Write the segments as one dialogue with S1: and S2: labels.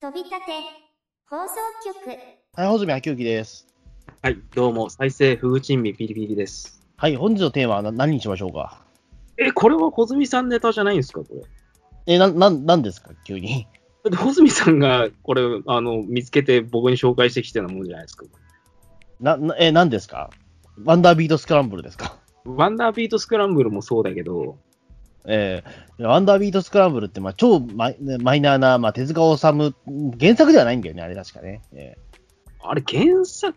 S1: 飛び立て放送局
S2: はい、穂積明之です。
S3: はい、どうも、再生ふぐちんみピリピリです。
S2: はい、本日のテーマはな何にしましょうか？
S3: え、これは穂積さんネタじゃないんですか、これ？
S2: え、な、なん、なんですか急に？
S3: だって穂積さんがこれ、あの、見つけて僕に紹介してきたようなもんじゃないですか。
S2: な、なえ、何ですか？ワンダービートスクランブルですか？
S3: ワンダービートスクランブルもそうだけど、
S2: えー、ワンダービートスクランブルって、まあ、超マイマイナーな、まあ、手塚治虫、原作ではないんだよね、あれ確かね。え
S3: あれ原作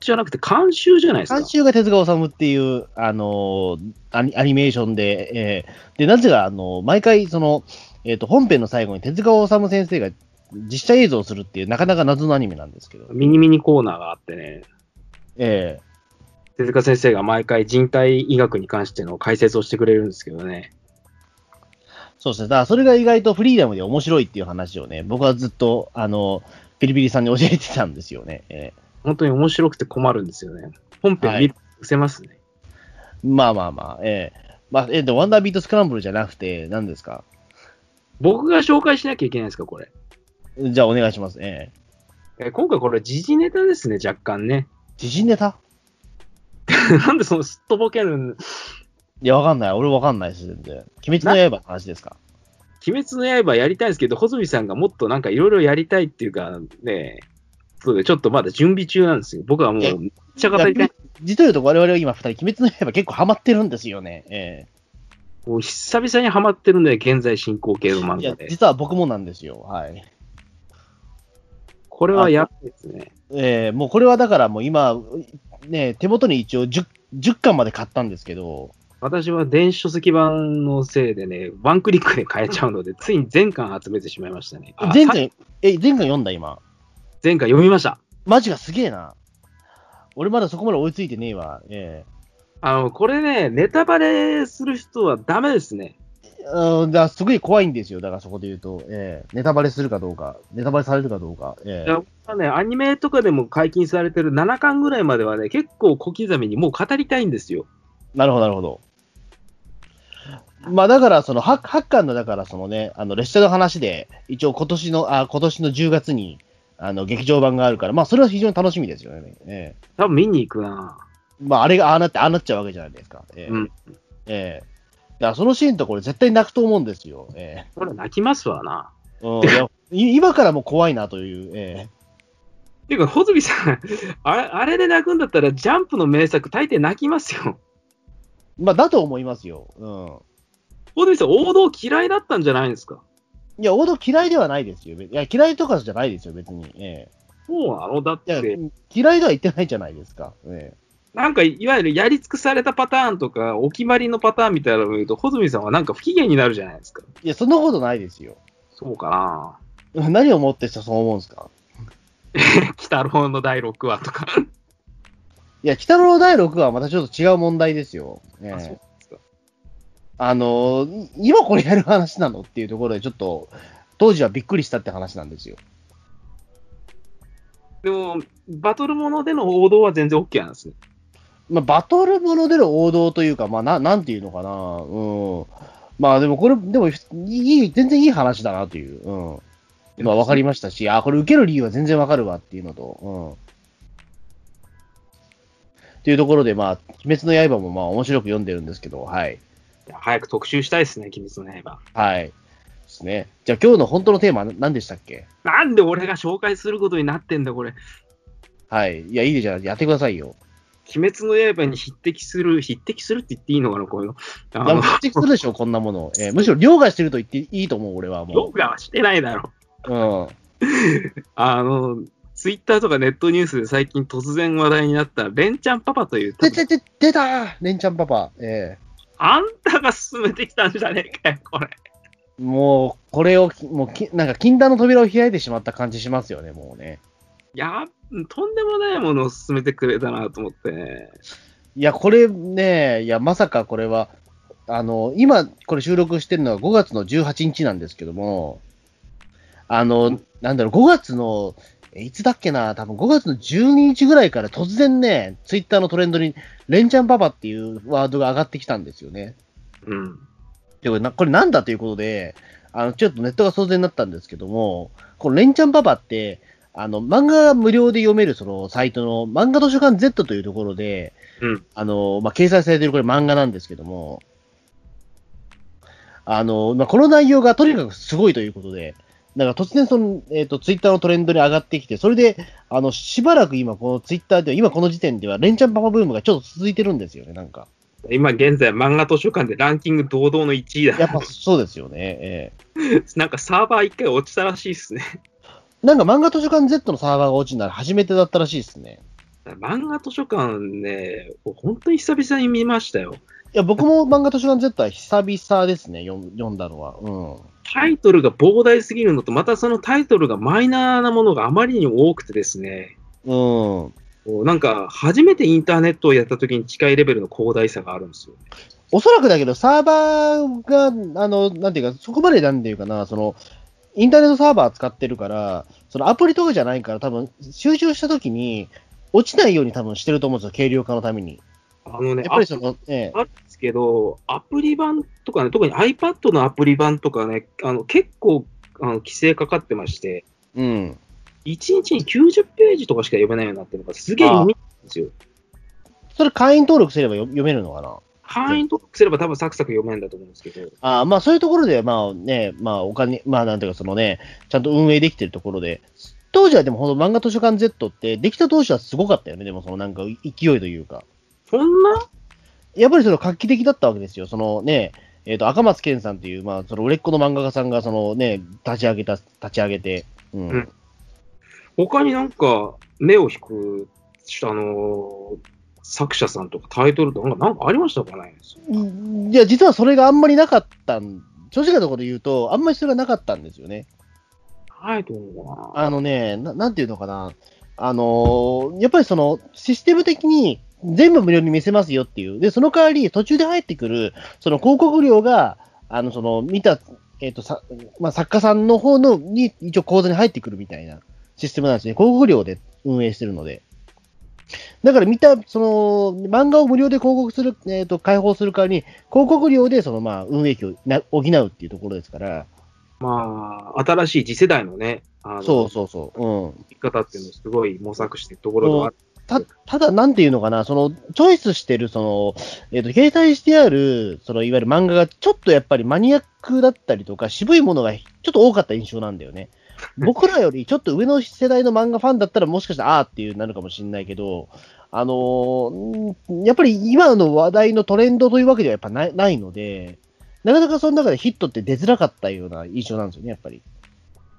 S3: じゃなくて監修じゃないですか？
S2: ー監。修が手塚治虫っていう、あのーアニ、アニメーションで、えーで、なぜか、あのー毎回、その、えっ、と、本編の最後に手塚治虫先生が実写映像をするっていう、なかなか謎のアニメなんですけど、
S3: ミニミニコーナーがあってね、
S2: え
S3: 手塚先生が毎回人体医学に関しての解説をしてくれるんですけどね。
S2: ーそうですね。だからそれが意外とフリーダムで面白いっていう話をね、僕はずっと、あの、ピリピリさんに教えてたんですよね。え
S3: 本当に面白くて困るんですよね。本編見せますね。
S2: ーまあまあまあ、えーまあ、えーで、ワンダービートスクランブルじゃなくて、何ですか？
S3: 僕が紹介しなきゃいけないんですか、これ？
S2: じゃあお願いします。え
S3: え今回これ時事ネタですね、若干ね。
S2: ー、自信ネタ？
S3: なんでそのすっとぼけるん
S2: いや、わかんない。俺わかんないです、全然。鬼滅の刃の話ですか？
S3: 鬼滅の刃やりたいんですけど、穂積さんがもっとなんかいろいろやりたいっていうか、ね、そうで、ちょっとまだ準備中なんですよ。僕はも
S2: え
S3: う、めっちゃ語りたい。
S2: 実を言うと我々は今二人、鬼滅の刃結構ハマってるんですよね。え
S3: もう久々にハマってるんで、現在進行形の漫画、で。
S2: 実は僕もなんですよ。はい。
S3: これはやばいですね。
S2: えー、もうこれはだからもう今、ね、手元に一応 10, 10巻まで買ったんですけど、
S3: 私は電子書籍版のせいでね、ワンクリックで買えちゃうので、ついに全巻集めてしまいましたね。あさ
S2: 前回、え、前回読んだ今？
S3: 前回読みました。
S2: マジがすげえな。俺まだそこまで追いついてねえわ。え
S3: あの、これね、ネタバレする人はダメですね。
S2: えうん、だすごい怖いんですよ。だからそこで言うと、ええネタバレするかどうか、ネタバレされるかどうか。ええ
S3: いやまあね、アニメとかでも解禁されてる7巻ぐらいまではね、結構小刻みにもう語りたいんですよ。
S2: なるほど、なるほど。まあだから、その、ハッ巻の、だから、そのね、あの、列車の話で、一応今年の、あ、今年の10月に、あの、劇場版があるから、まあそれは非常に楽しみですよね。ええ
S3: 多分見に行くな
S2: まああれがああなって、ああなっちゃうわけじゃないですか。ええ
S3: うん。
S2: ええだからそのシーンとこれ絶対泣くと思うんですよ。え
S3: これ泣きますわな。
S2: えうん、今からも怖いなという、え
S3: ていうか、穂積さん、あれあれで泣くんだったら、ジャンプの名作、大抵泣きますよ。
S2: えまあだと思いますよ。うん。
S3: 穂積さん、王道嫌いだったんじゃないんですか？
S2: いや、王道嫌いではないですよ。いや、嫌いとかじゃないですよ、別に。え
S3: そうなの？だって、
S2: 嫌いとは言ってないじゃないですか。え
S3: なんか、いわゆるやり尽くされたパターンとか、お決まりのパターンみたいなのを言うと、穂積さんはなんか不機嫌になるじゃないですか。
S2: えいや、そんなことないですよ。
S3: そうかな
S2: 何をもってしてそう思うんですか？
S3: 鬼太郎の第6話とか。
S2: いや、北の第6話はまたちょっと違う問題ですよ。ええ
S3: あ
S2: のー今これやる話なのっていうところで、ちょっと、当時はびっくりしたって話なんですよ。
S3: でも、バトルものでの王道は全然 OK なんですね。
S2: まあ、バトルものでの王道というか、まあ、ななんていうのかな。うん。まあ、でもこれ、でも、いい、全然いい話だなという。うん。まあ、わかりましたし、あ、これ受ける理由は全然わかるわっていうのと、うん。っていうところで、まあ、鬼滅の刃もまあ面白く読んでるんですけど、はい。
S3: 早く特集したいですね、鬼滅の刃。
S2: はい。ですね。じゃあ今日の本当のテーマは何でしたっけ？
S3: なんで俺が紹介することになってんだ、これ。
S2: はい。いや、いいでじゃあやってくださいよ。
S3: 鬼滅の刃に匹敵する、匹敵するって言っていいのかな、こういうの。あの
S2: いや、もう適当でしょ、こんなもの。えー むしろ凌駕してると言っていいと思う、俺はも
S3: ヨガはしてないだろ。
S2: う。うん。
S3: あの、ツイッターとかネットニュースで最近突然話題になった、レンちゃんパパという、
S2: 出たーレンちゃんパパ。え
S3: あんたが進めてきたんじゃねえかよ、これ。
S2: ーもう、これを、もうき、なんか禁断の扉を開いてしまった感じしますよね、もうね。
S3: いや、とんでもないものを進めてくれたなと思ってね。
S2: いや、これね、いや、まさかこれは、あの、今、これ収録してるのは5月の18日なんですけども、あの、なんだろう、5月の、えいつだっけな、多分5月の12日ぐらいから突然ね、ツイッターのトレンドに、レンちゃんパパっていうワードが上がってきたんですよね。
S3: うん。
S2: でこれなこれなんだということで、あの、ちょっとネットが騒然になったんですけども、このレンチャンパパって、あの、漫画が無料で読めるそのサイトの漫画図書館 Z というところで、
S3: うん。
S2: あの、まあ、掲載されているこれ漫画なんですけども、あの、まあ、この内容がとにかくすごいということで、なんか突然その、えっ、と、ツイッターのトレンドに上がってきて、それで、あの、しばらく今このツイッターでは、今この時点では、レンチャンパパブームがちょっと続いてるんですよね、なんか。
S3: 今現在漫画図書館でランキング堂々の1位だ。
S2: やっぱそうですよね。え
S3: なんかサーバー一回落ちたらしいっすね。
S2: えなんか漫画図書館 Z のサーバーが落ちるのは初めてだったらしいですね。
S3: 漫画図書館ね、本当に久々に見ましたよ。
S2: いや、僕も漫画図書館 Z は久々ですね、読んだのは。うん。
S3: タイトルが膨大すぎるのと、またそのタイトルがマイナーなものがあまりにも多くてですね、
S2: うん。
S3: なんか初めてインターネットをやった時に近いレベルの広大さがあるんですよ。
S2: おそらくだけど、サーバーが、あの、なんていうか、そこまでなんていうかな、その、インターネットサーバー使ってるから、そのアプリとかじゃないから、多分、収集したときに、落ちないように多分してると思うんですよ、軽量化のために。
S3: あのね、
S2: やっぱりその、ええ
S3: ですけど、アプリ版とかね、特に iPad のアプリ版とかね、あの結構あの規制かかってまして、
S2: うん。
S3: 1日に90ページとかしか読めないようになってるのがすげえ読みんですよ。
S2: それ会員登録すればよ読めるのかな？
S3: 会員登録すれば多分サクサク読めるんだと思うんですけど、
S2: ああ、まあそういうところで、まあね、まあお金、まあなんていうかそのね、ちゃんと運営できてるところで、当時はでもほんと漫画図書館 Z って、できた当初はすごかったよね、でもそのなんか勢いというか。
S3: そんな？
S2: やっぱりその画期的だったわけですよ。そのね、えっ、と、赤松健さんっていう、まあ、その売れっ子の漫画家さんが、そのね、立ち上げた、立ち上げて、うん。
S3: うん他になんか目を引く、あのー作者さんとかタイトルとかなんかありましたかね？
S2: いや、実はそれがあんまりなかったん、正直なところで言うと、あんまりそれがなかったんですよね。
S3: タイトルかな
S2: あのね、ななんていうのかな。あのーやっぱりその、システム的に全部無料に見せますよっていう。で、その代わり途中で入ってくる、その広告料が、あの、その、見た、えっ、と、さ、まあ、作家さんの方の、に、一応口座に入ってくるみたいなシステムなんですね。広告料で運営してるので。だから見た、その、漫画を無料で広告する、えっ、と、開放する代わりに、広告料で、その、まあ、運営費をな補うっていうところですから、
S3: まあ、新しい次世代のね、あの
S2: そうそうそう、うん。
S3: 生き方っていうのをすごい模索してるところではある。
S2: た、ただ、なんていうのかな、その、チョイスしてる、その、えっ、と、携帯してある、その、いわゆる漫画が、ちょっとやっぱりマニアックだったりとか、渋いものがちょっと多かった印象なんだよね。僕らよりちょっと上の世代の漫画ファンだったら、もしかしたら、あーっていうなるかもしれないけど、あのーんやっぱり今の話題のトレンドというわけではやっぱないないので、なかなかその中でヒットって出づらかったような印象なんですよね、やっぱり。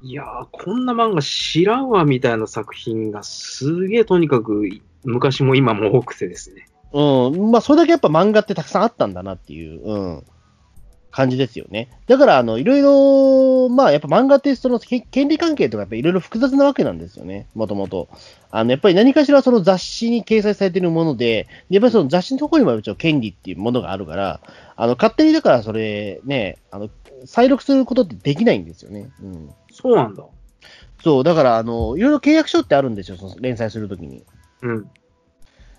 S3: いやー、こんな漫画知らんわみたいな作品がすげえとにかく昔も今も多くてですね。
S2: うん。まあ、それだけやっぱ漫画ってたくさんあったんだなっていう、うん、感じですよね。だから、あの、いろいろ、まあ、やっぱ漫画ってそのけ権利関係とかやっぱいろいろ複雑なわけなんですよね。もともと。あの、やっぱり何かしらその雑誌に掲載されているもので、でやっぱりその雑誌のところにも一応権利っていうものがあるから、あの、勝手にだからそれ、ね、あの、再録することってできないんですよね。うん。
S3: そうなんだ。
S2: そう、だから、あの、いろいろ契約書ってあるんですよ、その連載するときに。
S3: うん。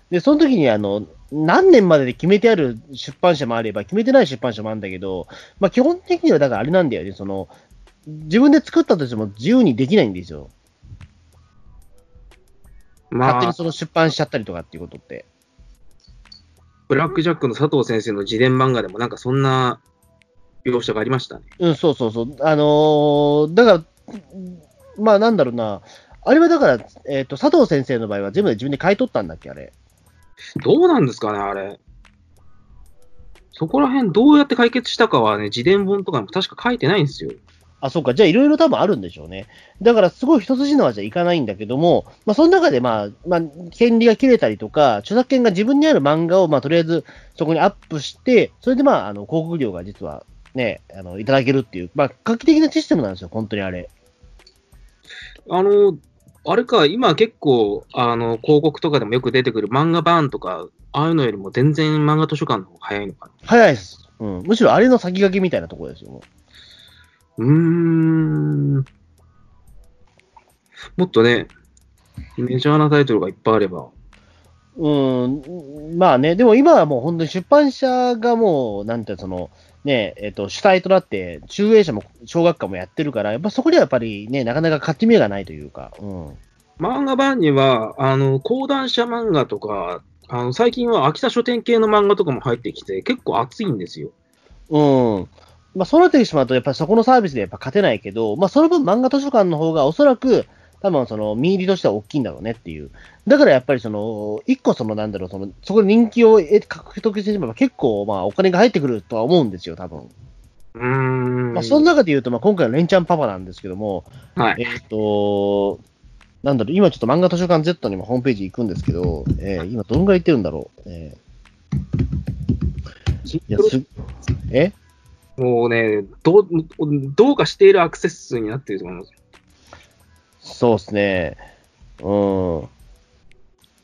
S2: で、その時に、あの、何年までで決めてある出版社もあれば、決めてない出版社もあるんだけど、まあ、基本的には、だからあれなんだよね、その、自分で作ったとしても自由にできないんですよ。勝手
S3: まあ
S2: に、その出版しちゃったりとかっていうことって。
S3: ブラックジャックの佐藤先生の自伝漫画でもなんかそんな描写がありましたね。
S2: うん、そうそうそう。あのーだから、まあなんだろうな、あれはだから、えっ、と、佐藤先生の場合は全部で自分で買い取ったんだっけ、あれ。
S3: どうなんですかね、あれ。そこら辺どうやって解決したかはね、自伝本とかも確か書いてないんですよ。
S2: あ、そうか。じゃあ、いろいろ多分あるんでしょうね。だから、すごい一筋縄じゃいかないんだけども、まあ、その中で、まあ、まあ、権利が切れたりとか、著作権が自分にある漫画を、まあ、とりあえず、そこにアップして、それで、まあ、あの、広告料が実は、ね、あの、いただけるっていう、まあ、画期的なシステムなんですよ、本当にあれ。
S3: あの、あれか、今結構、あの、広告とかでもよく出てくる漫画版とか、ああいうのよりも全然漫画図書館の方が早いのかな。
S2: 早いです。うん。むしろあれの先駆けみたいなところですよ。もう
S3: うーん。もっとね、メジャーなタイトルがいっぱいあれば。
S2: うん、まあね、でも今はもう本当に出版社がもう、なんてその、ね、えっ、と、主体となって、中英社も小学館もやってるから、やっぱそこではやっぱりね、なかなか勝ち目がないというか、うん。
S3: 漫画版には、あの、講談社漫画とか、あの、最近は秋田書店系の漫画とかも入ってきて、結構熱いんですよ。
S2: うん。まあ、そうなってしまうと、やっぱりそこのサービスでやっぱ勝てないけど、まあ、その分漫画図書館の方がおそらく、多分その、見入りとしては大きいんだろうねっていう。だからやっぱりその、一個その、なんだろう、その、そこで人気を得獲得してしまえば結構、まあ、お金が入ってくるとは思うんですよ、多分。
S3: うーん。
S2: まあ、その中で言うと、まあ、今回のレンチャンパパなんですけども、
S3: はい。
S2: えっ、と、なんだろう、今ちょっと漫画図書館 Z にもホームページ行くんですけど、えー今どんぐらい行ってるんだろう。えーいやすえ？
S3: もうね、どう、どうかしているアクセス数になっていると思います。
S2: そうですね。うん。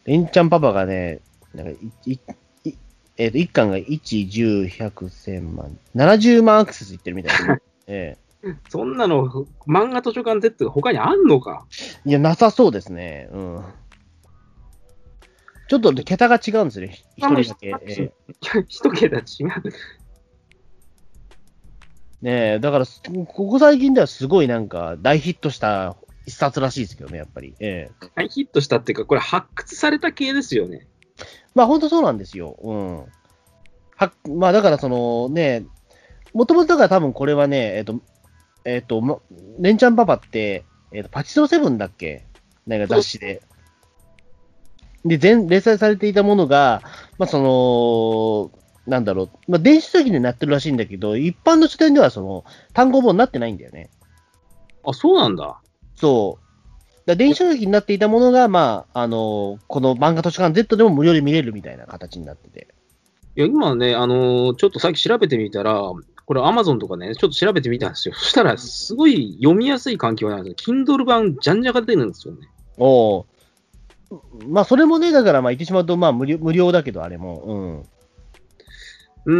S2: レンチャンパパがね、なんかい、い、いえっ、と、一巻が1、10、100、1000万、70万アクセスいってるみたいですね。え
S3: そんなの、漫画図書館 Z が他にあんのか？
S2: えいや、なさそうですね。うん。ちょっと桁が違うんですよね。一人だけ。ええ
S3: 一桁違う。
S2: ねえ、だから、すここ最近ではすごいなんか大ヒットした一冊らしいですけどね、やっぱり。ええ。
S3: 大ヒットしたっていうか、これ発掘された系ですよね。
S2: まあ本当そうなんですよ。うん。は、まあだからそのね、もともとだから多分これはね、えっ、と、えっ、と、ま、レンチャンパパって、えっ、と、パチスロセブンだっけ？なんか雑誌で。で、全、連載されていたものが、まあその、なんだろう、まあ電子書籍になってるらしいんだけど、一般の書店ではその、単行本になってないんだよね。
S3: あ、そうなんだ。
S2: そう。電子書籍になっていたものが、まあ、あのこの漫画図書館 Z でも無料で見れるみたいな形になってて。
S3: いや、今ね、あのーちょっとさっき調べてみたら、これ Amazon とかね、ちょっと調べてみたんですよ。そしたら、すごい読みやすい環境なんですよ。Kindle 版じゃんじゃが出るんですよね。
S2: おまあ、それもね、だから、まあ、言ってしまうと、まあ無料、無料だけど、あれも。うん。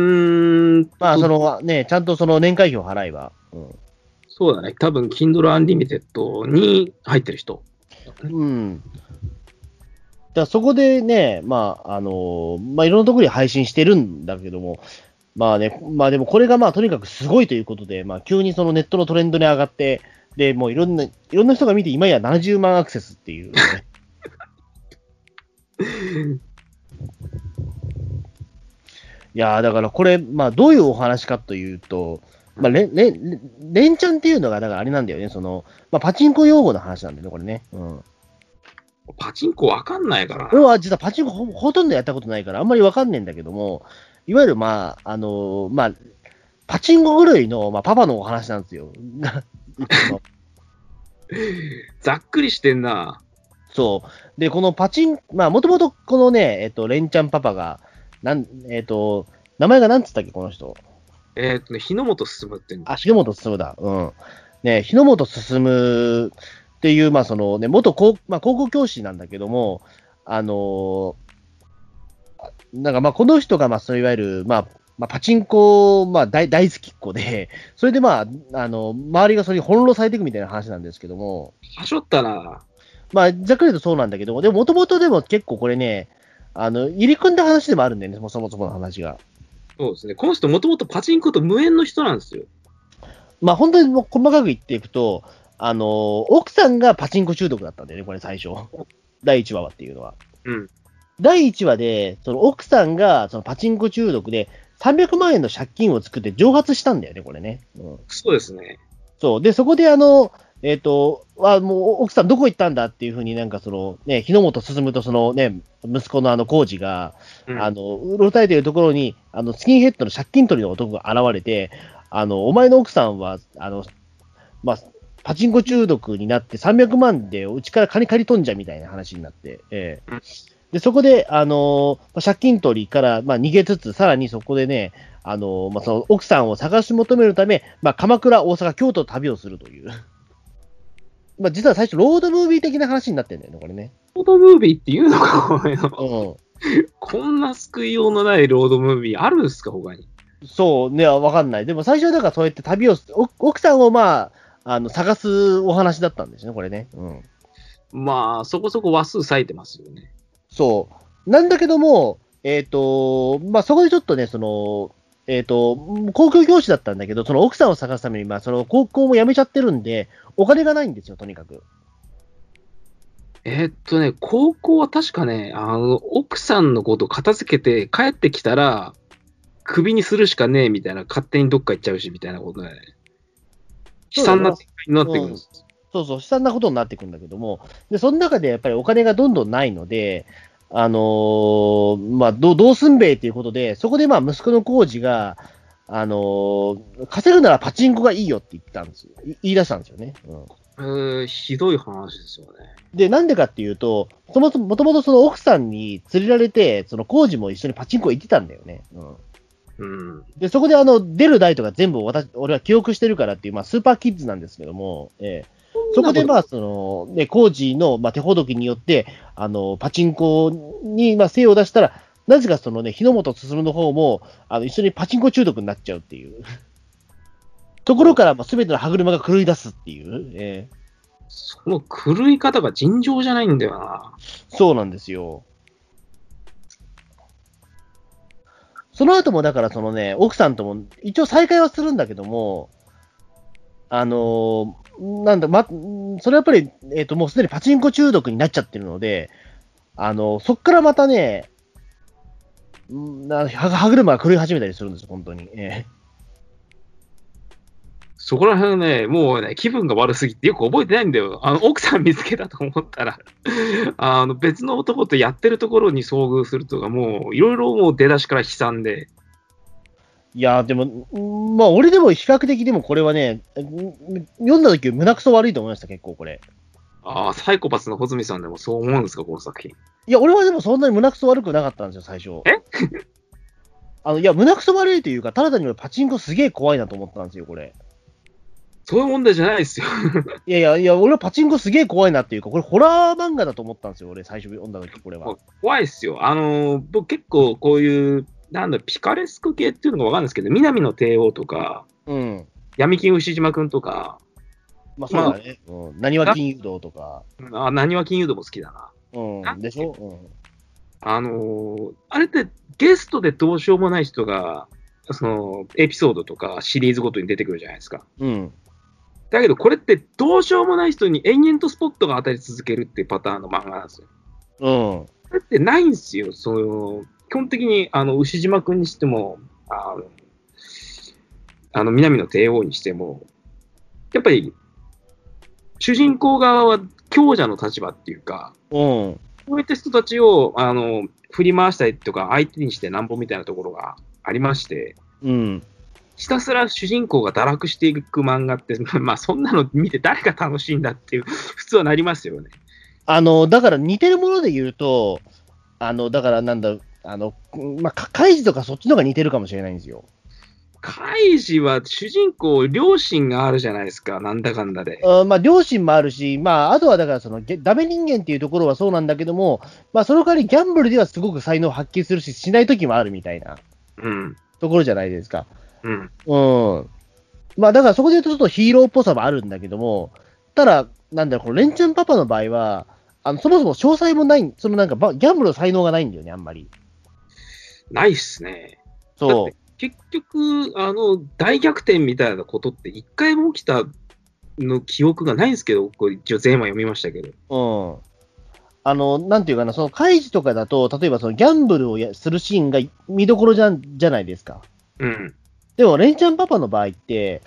S3: うーん。
S2: まあ、その、ね、ちゃんとその年会費を払えば。うん。
S3: そうだね。多分 Kindle Unlimited に入ってる人。
S2: うん。だそこでね、まあ、あのまあ、いろんなところに配信してるんだけども、まあね、まあでもこれがまあとにかくすごいということで、まあ急にそのネットのトレンドに上がって、で、もういろんな、いろんな人が見て今や70万アクセスっていう、ね。いやーだからこれ、まあどういうお話かというと、まあ、レレレレンチャンっていうのが、だからあれなんだよね、その、まあ、パチンコ用語の話なんだよね、これね。うん。
S3: パチンコわかんないから
S2: 俺は実はパチンコほほとんどやったことないから、あんまりわかんねえんだけども、いわゆるまあ、あのーまあ、パチンコ狂いの、まあ、パパのお話なんですよ。
S3: ざっくりしてんな。
S2: そう。で、このパチン、まあ、もともとこのね、えっと、レンチャンパパが、なん、えっと、名前がなんつったっけ、この人。
S3: えーっとね、日の本進って。
S2: あ、日の本進だ。うん。ね、日の本進っていう、まあ、そのね、元高,、まあ、高校教師なんだけども、あのーなんかまあ、この人が、まあ、そういわゆる、まあ、まあ、パチンコ、まあ大、大好きっ子で、それでまあ、あの、周りがそれに翻弄されていくみたいな話なんですけども、
S3: はしょったな。
S2: まあ、ざっくりとそうなんだけども、でも、もともとでも結構これね、あの、入り組んだ話でもあるんだよね、そもそもの話が。
S3: そうですね。この人もともとパチンコと無縁の人なんですよ。
S2: まあ、本当にもう細かく言っていくと、あのー奥さんがパチンコ中毒だったんだよね、これ最初。第1話はっていうのは。
S3: うん。
S2: 第1話で、その奥さんがそのパチンコ中毒で300万円の借金を作って蒸発したんだよね、これね。うん、
S3: そうですね。
S2: そう。で、そこであの、えっ、と、は、もう奥さんどこ行ったんだっていうふうになんかその、ね、日の本進とそのね、息子のあの、コージが、
S3: うん。
S2: あの、うろたえてるところに、あの、スキンヘッドの借金取りの男が現れて、あの、お前の奥さんは、あの、まあ、パチンコ中毒になって300万でうちから金借りとんじゃみたいな話になって、ええ。
S3: うん。
S2: で、そこで、あのまあ借金取りから、まあ、逃げつつ、さらにそこでね、あのまあ、その奥さんを探し求めるため、まあ、鎌倉、大阪、京都と旅をするという。まあ、実は最初、ロードムービー的な話になってんだよね、これね。
S3: ロードムービーって言うのか、お前の。
S2: うん。
S3: こんな救いようのないロードムービーあるんですか、他に？
S2: そうね、わかんない。でも最初はだからそうやって旅を奥さんをまあ、あの、探すお話だったんですね、これね。うん。
S3: まあ、そこそこ話数割いてますよね。
S2: そう。なんだけども、えっ、と、まあ、そこでちょっとね、その、えっ、と、公共教師だったんだけど、その奥さんを探すために、まあ、その高校も辞めちゃってるんで、お金がないんですよ、とにかく。
S3: えーっとね、高校は確かね、あの、奥さんのこと片付けて帰ってきたら、クビにするしかねえみたいな、勝手にどっか行っちゃうしみたいなことね。悲惨な展開になってくるんです。
S2: そうそう、悲惨なことになってくるんだけども、で、その中でやっぱりお金がどんどんないので、あのーまあ、どう、どうすんべえっていうことで、そこでまあ、息子のコージが、あのー稼ぐならパチンコがいいよって言ったんですよ。い言い出したんですよね。うん。
S3: えーひどい話ですよね。
S2: で、なんでかっていうと、そもそも、もともとその奥さんに連れられて、そのコージも一緒にパチンコ行ってたんだよね。うん。
S3: うん。
S2: で、そこであの、出る台とか全部私、俺は記憶してるからっていう、まあ、スーパーキッズなんですけども、ええそこでまあ、その、ね、工事の、まあ、手ほどきによって、あの、パチンコに、まあ、精を出したら、なぜかそのね、日の本進の方も、あの、一緒にパチンコ中毒になっちゃうっていう。ところから、まあ、すべての歯車が狂い出すっていう、ええ
S3: その狂い方が尋常じゃないんだよな。
S2: そうなんですよ。その後も、だからそのね、奥さんとも、一応再会はするんだけども、あのーなんだ、ま、それはやっぱり、えっ、と、もうすでにパチンコ中毒になっちゃってるので、あのそっからまたね、な歯車が狂い始めたりするんですよ、本当に。え
S3: そこら辺ね、もうね、気分が悪すぎてよく覚えてないんだよ。あの、奥さん見つけたと思ったら、あの、別の男とやってるところに遭遇するとか、もう、いろいろもう出だしから悲惨で、
S2: いやー、でも、んまあ、俺でも比較的でもこれはね、ん読んだ時胸くそ悪いと思いました、結構これ。
S3: ああ、サイコパスの穂積さんでもそう思うんですか、この作品。
S2: いや、俺はでもそんなに胸くそ悪くなかったんですよ、最初。
S3: え？
S2: あの、いや、胸くそ悪いというか、ただ単に俺パチンコすげえ怖いなと思ったんですよ、これ。
S3: そういう問題じゃないですよ。
S2: いやいや、いや、俺はパチンコすげえ怖いなっていうか、これホラー漫画だと思ったんですよ、俺、最初読んだ時、これは。
S3: 怖いっすよ。あのー僕結構こういう、なんだ、ピカレスク系っていうのがわかんないですけど、南の帝王とか、
S2: うん。
S3: 闇金牛島くんとか、
S2: まあ、そうだね。うん。何は金融道とか。
S3: あ、何は金融度も好きだな。
S2: うん。でしょ？
S3: あのーあれってゲストでどうしようもない人が、その、エピソードとかシリーズごとに出てくるじゃないですか。
S2: うん。うん。
S3: だけどこれってどうしようもない人に延々とスポットが当たり続けるっていうパターンの漫画なんですよ。
S2: うん。
S3: これってないんですよ。その、基本的に、あの、牛島くんにしても、あの、あの、南の帝王にしても、やっぱり、主人公側は強者の立場っていうか、
S2: うん。
S3: そういった人たちを、あの、振り回したりとか、相手にしてなんぼみたいなところがありまして、
S2: うん。
S3: ひたすら主人公が堕落していく漫画って、まあ、そんなの見て誰が楽しいんだっていう、普通はなりますよね。
S2: あの、だから似てるもので言うと、あの、だからなんだ、あの、まあ、かカイジとかそっちの方が似てるかもしれないんですよ。
S3: カイジは主人公、両親があるじゃないですか、なんだかんだで。
S2: うんまあ、両親もあるし、まあ、あとはだからその、げダメ人間っていうところはそうなんだけども、まあ、その代わりギャンブルではすごく才能を発揮するし、しない時もあるみたいな
S3: うん。
S2: ところじゃないですか。
S3: うん。
S2: うん。まあ、だからそこで言うとちょっとヒーローっぽさもあるんだけども、ただ、なんだろう、このレンチャンパパの場合は、あの、そもそも詳細もない、そのなんかば、ギャンブルの才能がないんだよね、あんまり。
S3: ないっすね。だ
S2: そ
S3: って結局、あの、大逆転みたいなことって一回も起きたの記憶がないんですけど、これ一応全話読みましたけど。
S2: う。うん。あの、なんていうかな、その、カイジとかだと、例えばその、ギャンブルをやするシーンが見どころじゃん、じゃないですか。
S3: うん。
S2: でも、レンチャンパパの場合って、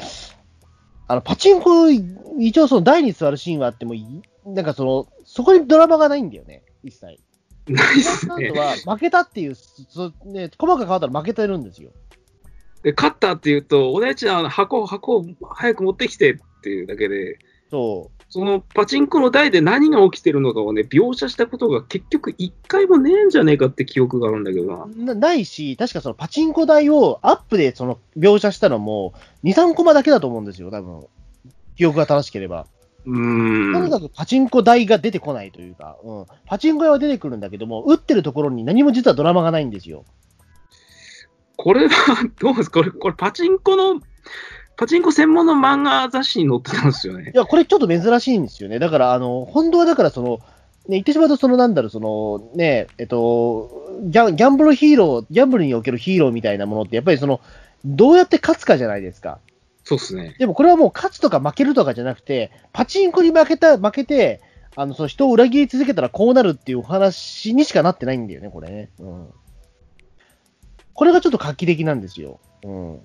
S2: あの、パチンコ、一応その台に座るシーンはあってもいい、なんかその、そこにドラマがないんだよね、一切。
S3: ないっすね。
S2: は、負けたっていう、そね、細かく変わったら負けてるんですよ。
S3: で、勝ったっていうと、お姉ちゃん、箱、箱を早く持ってきてっていうだけで、
S2: そ
S3: そのパチンコの台で何が起きてるのかをね、描写したことが結局一回もねえんじゃねえかって記憶があるんだけど。な
S2: ないし、確かそのパチンコ台をアップでその描写したのも、2、3コマだけだと思うんですよ、多分。記憶が正しければ。
S3: うーん。
S2: とにかくパチンコ台が出てこないというか、うん。パチンコ屋は出てくるんだけども、打ってるところに何も実はドラマがないんですよ。
S3: これは、どうです？かこれ、これパチンコの、パチンコ専門の漫画雑誌に載ってたんですよね
S2: い。や、これちょっと珍しいんですよね。だから、あの、本当はだからその、言ってしまうと、そのなんだろう、そのね、えっと、ギャンギャンブルヒーロー、ギャンブルにおけるヒーローみたいなものって、やっぱりその、どうやって勝つかじゃないですか。
S3: そうっすね。
S2: でもこれはもう勝つとか負けるとかじゃなくて、パチンコに負けた、負けて、あの、その人を裏切り続けたらこうなるっていうお話にしかなってないんだよね、これね。うん。これがちょっと画期的なんですよ。うん。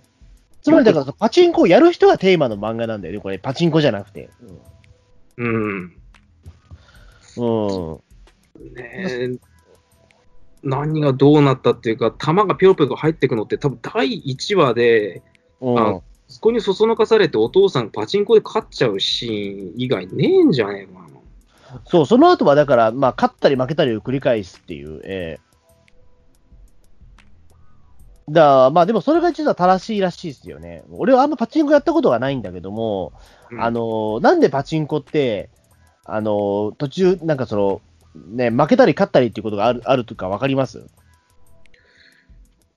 S2: つまりだから、パチンコをやる人がテーマの漫画なんだよね、これ。パチンコじゃなくて。
S3: うん。
S2: うん。うん。
S3: ねえ何がどうなったっていうか、弾がぴょろぴょろ入ってくのって、多分第1話で、
S2: うん
S3: あそこにそそのかされてお父さんパチンコで勝っちゃうシーン以外ねえんじゃねえかな。
S2: そう、その後はだから、まあ、勝ったり負けたりを繰り返すっていう、ええだまあでもそれが実は正しいらしいですよね。俺はあんまパチンコやったことがないんだけども、
S3: うん
S2: あの、なんでパチンコって、あの、途中、なんかその、ね、負けたり勝ったりっていうことがある、あるとかわかります？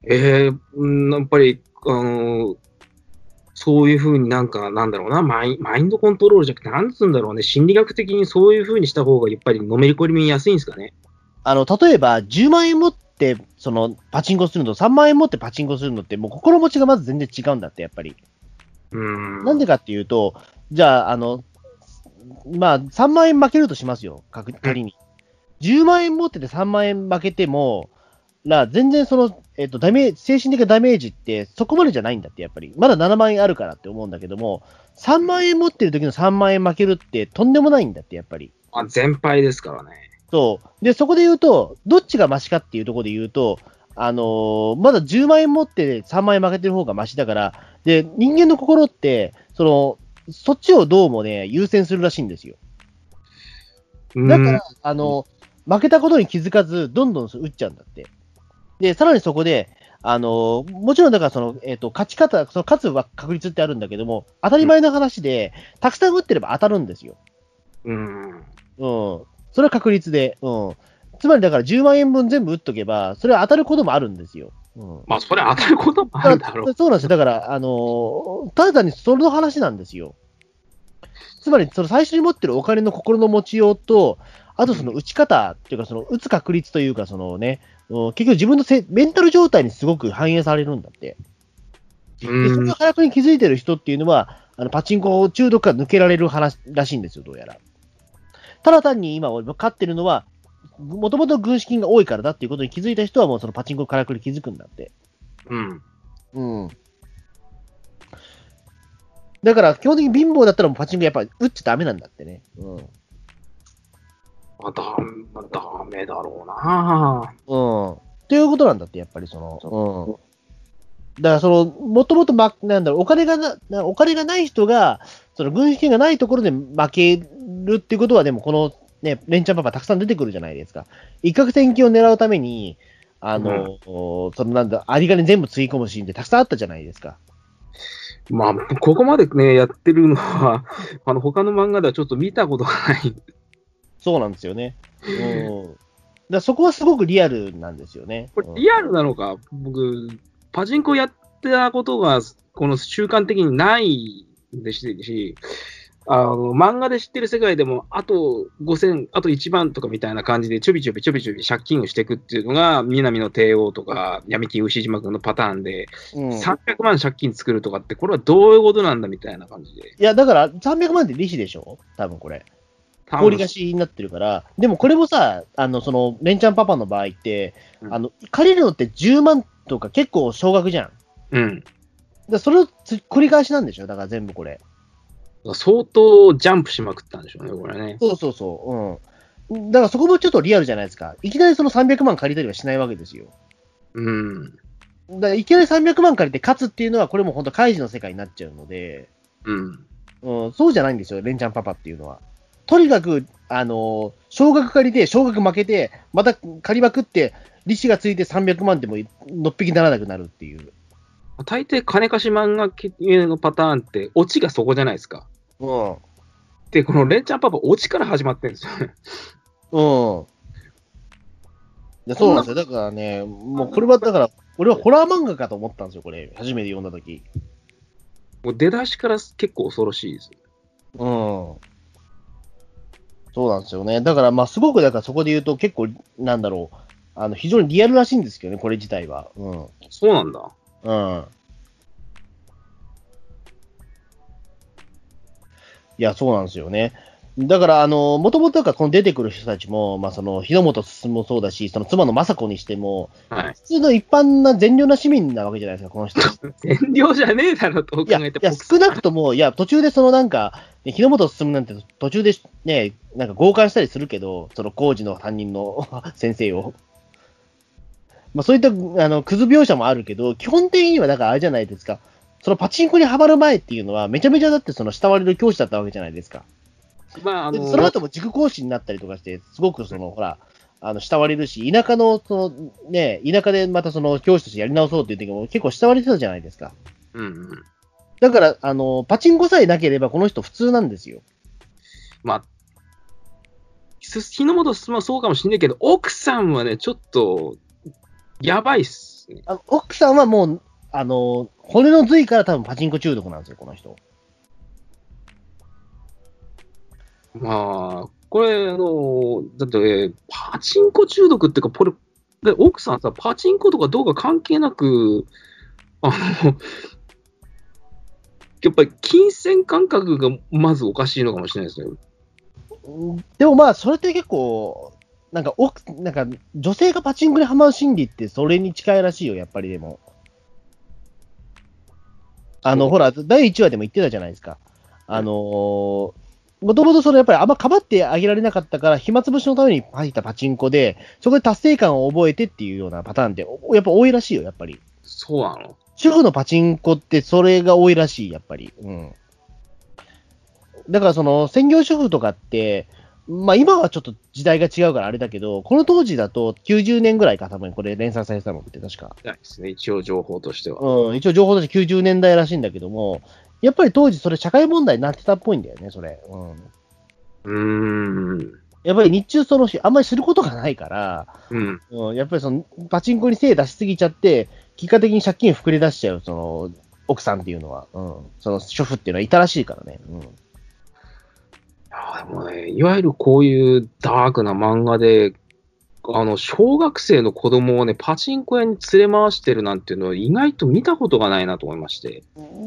S3: ええうんやっぱり、あのそういうふうになんか、なんだろうなマイ、マインドコントロールじゃなくて、なんつうんだろうね、心理学的にそういうふうにした方が、やっぱりのめり込みやすいんですかね。
S2: あの、例えば、10万円持って、その、パチンコするのと、3万円持ってパチンコするのって、もう心持ちがまず全然違うんだって、やっぱり。
S3: うん。
S2: なんでかっていうと、じゃあ、あの、まあ、3万円負けるとしますよ、仮仮に。10万円持ってて3万円負けても、ら全然その、えっとダメージ精神的なダメージってそこまでじゃないんだって、やっぱり。まだ7万円あるからって思うんだけども、3万円持ってる時の3万円負けるってとんでもないんだって、やっぱり。
S3: あ全敗ですからね。
S2: そう。で、そこで言うと、どっちがマシかっていうところで言うと、あのーまだ10万円持って3万円負けてる方がマシだから、で、人間の心って、その、そっちをどうもね、優先するらしいんですよ。
S3: うん
S2: だから、あの、負けたことに気づかず、どんどん打っちゃうんだって。で、さらにそこで、あの、もちろんだからその、えっ、と、勝ち方、その勝つは確率ってあるんだけども、当たり前の話で、たくさん打ってれば当たるんですよ。
S3: うん。
S2: うん。それは確率で。うん。つまりだから10万円分全部打っとけば、それは当たることもあるんですよ。うん。
S3: まあ、それ当たることもあるだろう。
S2: そうなんですよ。だから、あのーただ単にその話なんですよ。つまり、その最初に持ってるお金の心の持ちようと、あとその打ち方っていうか、その打つ確率というか、そのね、うん結局自分のせメンタル状態にすごく反映されるんだって。で、それ
S3: うん
S2: が早くに気づいてる人っていうのは、あのパチンコ中毒から抜けられる話らしいんですよ、どうやら。ただ単に今、俺勝ってるのは、もともと軍資金が多いからだっていうことに気づいた人は、もうそのパチンコからくり気づくんだって。
S3: うん。
S2: うん。だから、基本的に貧乏だったらもうパチンコやっぱ打っちゃダメなんだってね。うん。
S3: まあ、だまあダメだろうな。
S2: うん。っていうことなんだって、やっぱりその、うん。だから、その、もともと、ま、なんだろう、お金がな、なお金がない人が、その、軍資金がないところで負けるっていうことは、でも、この、ね、レンチャンパパたくさん出てくるじゃないですか。一攫千金を狙うために、あの、その、なんだ、有り金全部つぎ込むシーンってたくさんあったじゃないですか。
S3: まあ、ここまでね、やってるのは、あの、他の漫画ではちょっと見たことがない。
S2: そうなんですよね。うん。だそこはすごくリアルなんですよね。
S3: これ、リアルなのか、僕、パチンコやったことが、この習慣的にないですし、あの、漫画で知ってる世界でも、あと5000、あと1番とかみたいな感じで、ちょびちょびちょびちょび借金をしていくっていうのが、南の帝王とか、闇金牛島君のパターンで、
S2: うん、い
S3: 300万借金作るとかって、これはどういうことなんだみたいな感じで。
S2: や、だから300万って利子でしょ？多分これ。氷貸しになってるから。でもこれもさ、あの、その、レンチャンパパの場合って、
S3: うん
S2: あの、借りるのって10万とか結構少額じゃん。
S3: うん。
S2: らそれをつ繰り返しなんでしょ？だから全部これ。
S3: 相当ジャンプしまくったんでしょうね、これね。
S2: そうそうそう。うん。だからそこもちょっとリアルじゃないですか。いきなりその300万借りたりはしないわけですよ。
S3: うん。
S2: だからいきなり300万借りて勝つっていうのは、これも本当開示の世界になっちゃうので、
S3: うん。
S2: うん、そうじゃないんですよ、レンチャンパパっていうのは。とにかく、あのー少額借りて、少額負けて、また借りまくって、利子がついて300万でものっぴきならなくなるっていう。
S3: 大抵金貸し漫画系のパターンって、オチがそこじゃないですか。
S2: うん。
S3: で、このレンチャンパパ、オチから始まってるんですよね。
S2: うん。いやそうなんですよ。だからね、もうこれはだから、俺はホラー漫画かと思ったんですよ、これ。初めて読んだとき。
S3: もう出だしから結構恐ろしいです。
S2: うん。そそうなんですよね。だから、まあ、すごく、だからそこで言うと結構、なんだろう、あの、非常にリアルらしいんですけどね、これ自体は。うん。
S3: そうなんだ。
S2: うん。いや、そうなんですよね。だから、あの、もともとこの出てくる人たちも、まあ、その、日の本進もそうだし、その妻の雅子にしても、
S3: はい。
S2: 普通の一般な善良な市民なわけじゃないですか、この人。
S3: 善良じゃねえだろ、どう
S2: いや、い
S3: 考えても。
S2: や少なくとも、いや、途中でそのなんか、ね日の本進なんて途中でね、なんか強姦したりするけど、その工事の担任の 先生を。まあそういった、あの、クズ描写もあるけど、基本的にはだからあれじゃないですか。そのパチンコにはまる前っていうのは、めちゃめちゃだってその慕われる教師だったわけじゃないですか。
S3: まあ、あの、
S2: でその後も塾講師になったりとかして、すごくその、ほら、あの、慕われるし、田舎の、その、ね、田舎でまたその教師としてやり直そうっていう時も結構慕われてたじゃないですか。
S3: うんうん。
S2: だから、あの、パチンコさえなければこの人普通なんですよ。
S3: まあ、す日の本進もそうかもしんないけど、奥さんはね、ちょっと、やばいっすね。
S2: あの奥さんはもう、あの、骨の髄から多分パチンコ中毒なんですよ、この人。
S3: まあ、これ、あの、だって、えーパチンコ中毒っていうか、これ、で奥さんさ、パチンコとかどうか関係なく、あの、やっぱり金銭感覚がまずおかしいのかもしれないですね。
S2: うんでもまあ、それって結構、なんか奥、なんか、女性がパチンコにハマる心理ってそれに近いらしいよ、やっぱりでも。あの、ほら、第1話でも言ってたじゃないですか。あのー、もともとそれやっぱりあんまかばってあげられなかったから、暇つぶしのために入ったパチンコで、そこで達成感を覚えてっていうようなパターンって、おやっぱ多いらしいよ、やっぱり。
S3: そうなの？
S2: 主婦のパチンコってそれが多いらしい、やっぱり。うん。だからその、専業主婦とかって、まあ今はちょっと時代が違うからあれだけど、この当時だと90年ぐらいか、多分これ連載されてたのって確か。
S3: ないですね、一応情報としては。
S2: うん、一応情報として90年代らしいんだけども、やっぱり当時それ社会問題になってたっぽいんだよね、それ。うん。
S3: うーん。
S2: やっぱり日中そのし、あんまりすることがないから、
S3: うん。
S2: うん、やっぱりその、パチンコに精出しすぎちゃって、結果的に借金膨れ出しちゃう、その、奥さんっていうのは、うん、その主婦っていうのはいたらしいからね。うん。
S3: あでもね、いわゆるこういうダークな漫画で、あの、小学生の子供をね、パチンコ屋に連れ回してるなんていうのは意外と見たことがないなと思いまして。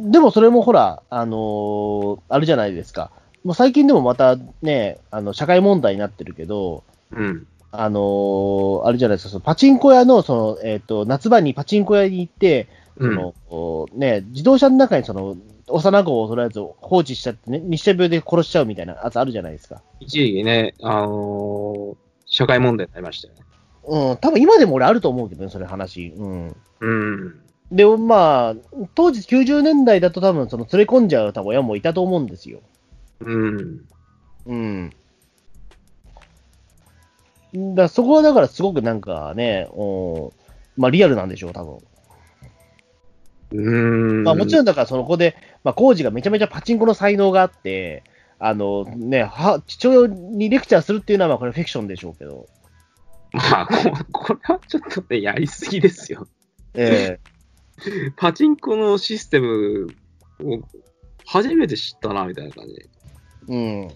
S2: でもそれもほら、あのーあれじゃないですか。もう最近でもまたね、あの、社会問題になってるけど、
S3: うん。
S2: あのーあれじゃないですか、そのパチンコ屋の、その、えっ、と、夏場にパチンコ屋に行って、そ
S3: うん。
S2: ね、自動車の中にその、幼子をとりあえず放置しちゃってね、日射病で殺しちゃうみたいなやつあるじゃないですか。
S3: 一時期ね、あのー社会問題になりましたよね。
S2: うん、多分今でも俺あると思うけどね、それ話。うん。
S3: うん。
S2: で、まあ、当時90年代だと多分その連れ込んじゃう多分親もいたと思うんですよ。
S3: うん。
S2: うん。だからそこはだからすごくなんかね、うんまあリアルなんでしょう、多分。
S3: うん。
S2: まあもちろんだからその子で、まあコージがめちゃめちゃパチンコの才能があって、あのね、は父親にレクチャーするっていうのはまあこれフィクションでしょうけど。
S3: まあ、ここれはちょっとね、やりすぎですよ。
S2: え
S3: パチンコのシステムを初めて知ったな、みたいな感じ
S2: うん。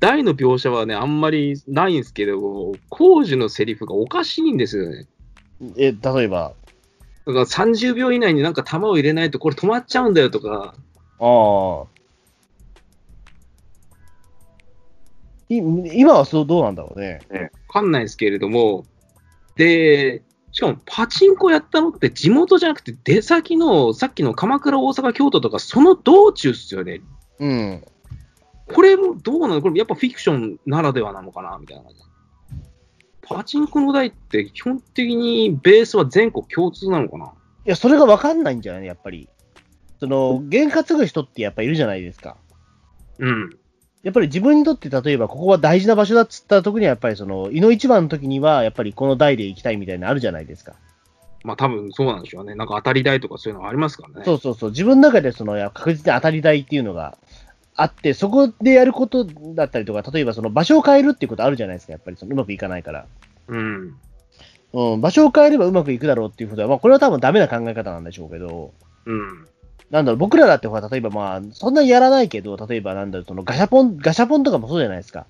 S3: 大の描写はね、あんまりないんですけど、工事のセリフがおかしいんですよね。
S2: え、例えば、
S3: だから30秒以内になんか弾を入れないとこれ止まっちゃうんだよとか、
S2: ああ。今はそうどうなんだろうね。
S3: わかんないですけれども、で、しかもパチンコやったのって地元じゃなくて出先のさっきの鎌倉、大阪、京都とかその道中っすよね。
S2: うん。
S3: これもどうなの？これやっぱフィクションならではなのかな？みたいな感じ。パチンコの台って基本的にベースは全国共通なのかな？い
S2: や、それがわかんないんじゃない？やっぱり。その、験担ぐ人ってやっぱいるじゃないですか。
S3: うん。
S2: やっぱり自分にとって例えばここは大事な場所だっつった時にはやっぱりその、井の一番の時にはやっぱりこの台で行きたいみたいなのあるじゃないですか。
S3: まあ多分そうなんでしょうね。なんか当たり台とかそういうのありますからね。
S2: そうそうそう。自分の中でその、確実に当たり台っていうのがあって、そこでやることだったりとか、例えばその場所を変えるっていうことあるじゃないですか。やっぱりそのうまくいかないから。
S3: うん。
S2: うん、場所を変えればうまくいくだろうっていうことは、まあこれは多分ダメな考え方なんでしょうけど、
S3: うん。
S2: なんだろう、僕らだってほら、例えばまあ、そんなにやらないけど、例えばなんだろう、そのガシャポン、ガシャポンとかもそうじゃないですか。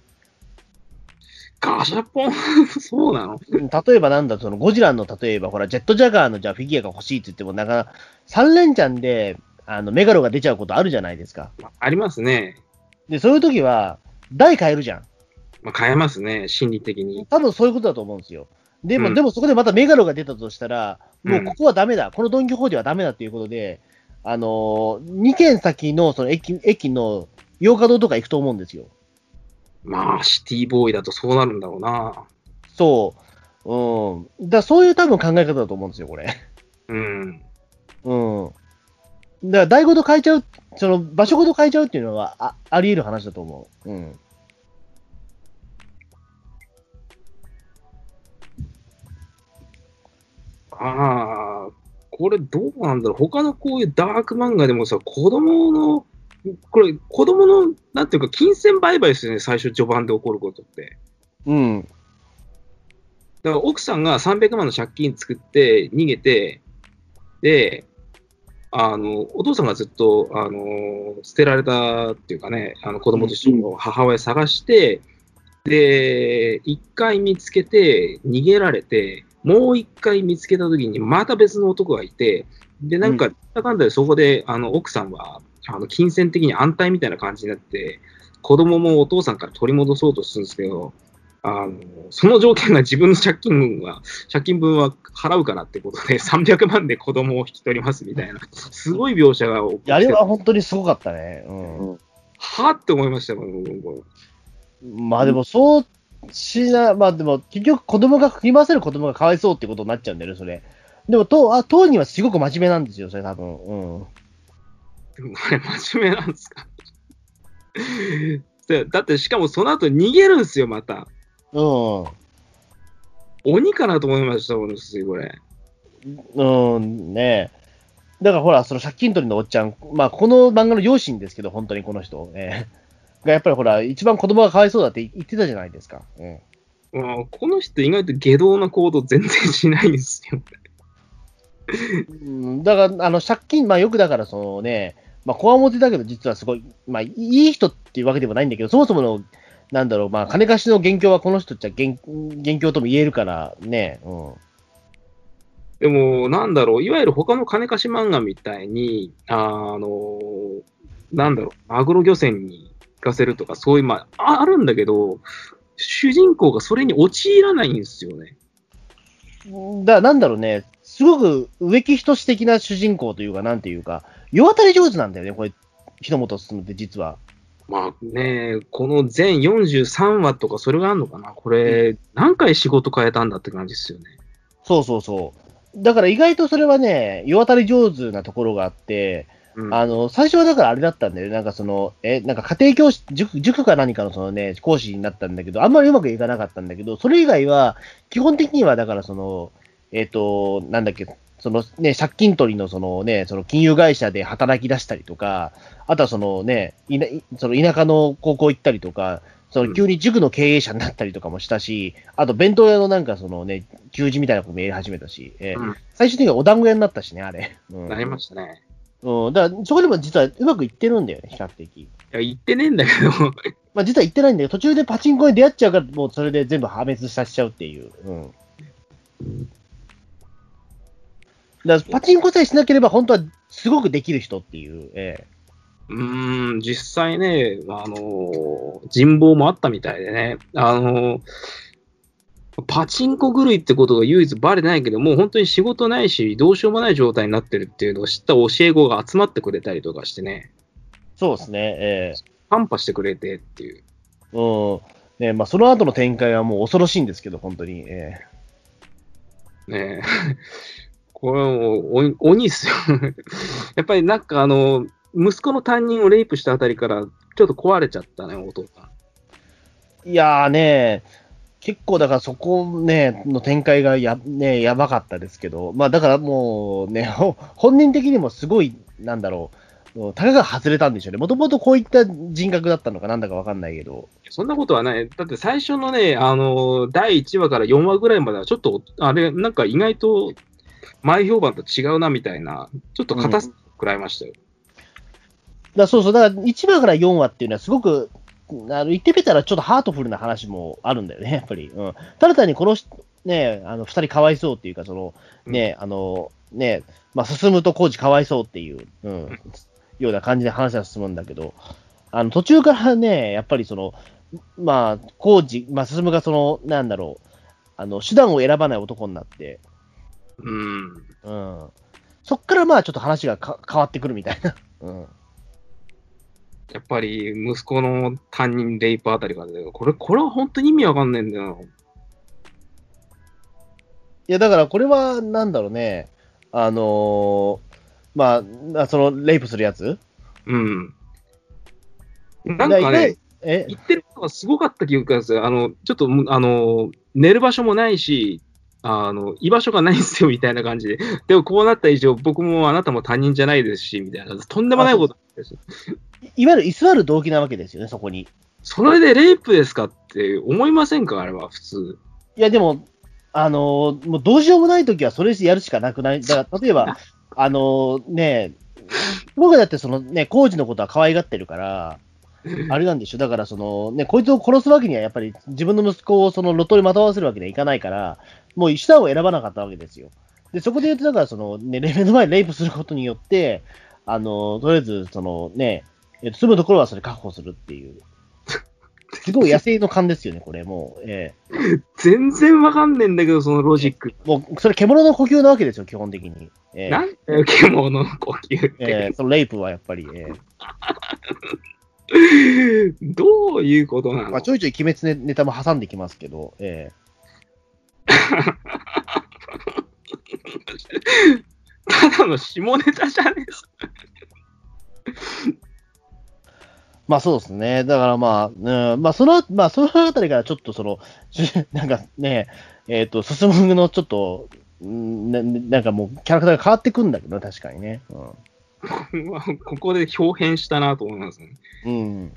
S3: ガシャポン？そうなの？
S2: 例えばなんだ、そのゴジラの例えば、ほら、ジェットジャガーのじゃあフィギュアが欲しいって言っても、なんか、3連チャンで、あの、メガロが出ちゃうことあるじゃないですか。
S3: ありますね。
S2: で、そういう時は、台変えるじゃん。
S3: まあ、変えますね、心理的に。
S2: 多分そういうことだと思うんですよ。でも、
S3: うん
S2: でもそこでまたメガロが出たとしたら、もう
S3: うん
S2: ここはダメだ、このドン・キホーテはダメだっていうことで、あのー、2軒先のその駅駅の洋華堂とか行くと思うんですよ。
S3: まあ、シティボーイだとそうなるんだろうな。
S2: そう。うん。だそういう多分考え方だと思うんですよ、これ。
S3: うん。
S2: うん。だから台ごと変えちゃう、その場所ごと変えちゃうっていうのはああり得る話だと思う。うん。
S3: ああ、これどうなんだろう？他のこういうダーク漫画でもさ、子供の、これ、子供の、なんていうか、金銭売買ですよね、最初、序盤で起こることって。
S2: うん。
S3: だから奥さんが300万の借金作って逃げて、で、あの、お父さんがずっと、あの、捨てられたっていうかね、あの子供と一緒に母親探して、で、一回見つけて、逃げられて、もう一回見つけたときに、また別の男がいて、で、なんか、かんだでそこで、あの、奥さんは、あの、金銭的に安泰みたいな感じになって、子供もお父さんから取り戻そうとするんですけど、あの、その条件が自分の借金分は、借金分は払うからってことで、300万で子供を引き取りますみたいな、すごい描写が起きて
S2: あれは本当にすごかったね。うん。
S3: はって思いましたよ、僕
S2: まあでも、そうしな、まあでも、結局子供が振り回せる子供がかわいそうってことになっちゃうんだよね、それ。でも、とあ当人はすごく真面目なんですよ、それ多分。うん。
S3: でもこれ真面目なんですか？でだってしかもその後逃げるんですよ、また。
S2: うん。
S3: 鬼かなと思いました、このすこれ。
S2: うん、ねえ。だからほら、その借金取りのおっちゃん、まあ、この漫画の両親ですけど、本当にこの人、ええがやっぱりほら、一番子供がかわいそうだって言ってたじゃないですか。うん
S3: まあこの人意外と下道な行動全然しないんですよ。
S2: うん、だから、あの、借金、まあよくだから、そのね、まあ、こわもてだけど、実はすごい、まあ、いい人っていうわけでもないんだけど、そもそもの、なんだろう、まあ、金貸しの元凶はこの人っちゃ元元凶とも言えるから、ね、うん。
S3: でも、なんだろう、いわゆる他の金貸し漫画みたいに、あの、なんだろう、マグロ漁船に行かせるとか、そういう、まあ、ああるんだけど、主人公がそれに陥らないんですよね。
S2: だなんだろうね、すごく植木人志的な主人公というか、なんていうか、世渡り上手なんだよね、これ、日の本進って実は。
S3: まあね、この全43話とかそれがあるのかな？これ、何回仕事変えたんだって感じですよね。
S2: そうそうそう。だから意外とそれはね、世渡り上手なところがあって、
S3: うん、
S2: あの、最初はだからあれだったんだよね。なんかその、え、なんか家庭教師、塾、塾か何かのそのね、講師になったんだけど、あんまりうまくいかなかったんだけど、それ以外は、基本的にはだからその、えっ、と、なんだっけ、そのね、借金取りのそのね、その金融会社で働き出したりとか、あとはそのね、いないその田舎の高校行ったりとか、その急に塾の経営者になったりとかもしたし、あと弁当屋のなんかそのね、給仕みたいなこともやり始めたし、えー
S3: うん
S2: 最終的にはお団子屋になったしね、あれ。うん、
S3: なりましたね。
S2: うん、だから、そこでも実はうまくいってるんだよね、比較的。
S3: いや、言ってねえんだけど、
S2: まあ、実は行ってないんだけど、途中でパチンコに出会っちゃうから、もうそれで全部破滅させちゃうっていう。うん。だからパチンコさえしなければ、本当はすごくできる人っていう。え
S3: うーん、実際ね、あの、人望もあったみたいでね、あの、パチンコ狂いってことが唯一バレてないけど、もう本当に仕事ないし、どうしようもない状態になってるっていうのを知った教え子が集まってくれたりとかしてね、
S2: えそうですね。え
S3: カンパしてくれてっていう。
S2: えうん。ねまあ、その後の展開はもう恐ろしいんですけど、本当に。え
S3: ねえ。これもうお鬼っすよ。やっぱりなんかあの、息子の担任をレイプしたあたりから、ちょっと壊れちゃったね、お父さん。
S2: えいやーね、結構だからそこね、の展開がや,、ね、やばかったですけど、まあだからもうね、ほ 本人的にもすごい、なんだろう、たかが外れたんでしょうね。もともとこういった人格だったのかなんだかわかんないけど。
S3: そんなことはない。だって最初のね、あの、第1話から4話ぐらいまでは、ちょっと、あれ、なんか意外と、前評判と違うなみたいな、ちょっと硬すくらいましたよ。
S2: だそうそう、だから1話から4話っていうのはすごくあの言ってみたらちょっとハートフルな話もあるんだよね、やっぱり。うん。ただ単にこの人、ね、あの、二人かわいそうっていうか、その、ね、あの、ね、まあ、進むと工事かわいそうっていう、うん、ような感じで話は進むんだけど、あの、途中からね、やっぱりその、まあ、工事、まあ、進むがその、なんだろう、あの、手段を選ばない男になって、
S3: うん。
S2: うん。そっからまあ、ちょっと話がか変わってくるみたいな。うん。
S3: やっぱり息子の担任レイプあたりからだけど、これ、これは本当に意味わかんないんだよ
S2: いや、だからこれは、なんだろうね、あのーまあ、その、レイプするやつ？
S3: な。うん。なんかね、
S2: え？
S3: 言ってることがすごかった記憶があるんですよ。あの、ちょっと、あの、寝る場所もないし、あの、居場所がないんですよ、みたいな感じで。でも、こうなった以上、僕もあなたも他人じゃないですし、みたいな。とんでもないことです。
S2: いわゆる居座る動機なわけですよね、そこに。
S3: それでレイプですかって思いませんかあれは、普通。
S2: いや、でも、あのーもうどうしようもないときはそれやるしかなくない。だから、例えば、あのーね、僕だってそのね、工事のことは可愛がってるから、あれなんでしょ。だから、そのね、こいつを殺すわけにはやっぱり自分の息子をその路頭にまとわせるわけにはいかないから、もう手段を選ばなかったわけですよ。で、そこで言うと、だからそのね、目の前にレイプすることによって、あのーとりあえず、そのね、えっと住むところはそれ確保するっていう。すごい野生の勘ですよね、これ、もう。え
S3: 全然わかんねえんだけど、そのロジック。
S2: えもう、それ獣の呼吸なわけですよ、基本的に。ええ
S3: なんだよ、獣の呼吸って。
S2: ええそのレイプはやっぱり、ええ
S3: どういうことなの、
S2: まあ、ちょいちょい鬼滅ネネタも挟んできますけど、え
S3: ただの下ネタじゃね。え
S2: まあそうですね。だからまあ、うん、まあその、まあそのあたりからちょっとその、し なんかね、えっ、と、進むのちょっと、うんななんかもうキャラクターが変わってくんだけどね、確かにね。
S3: まあ ここで表変したなと思いますね。
S2: うん。うん。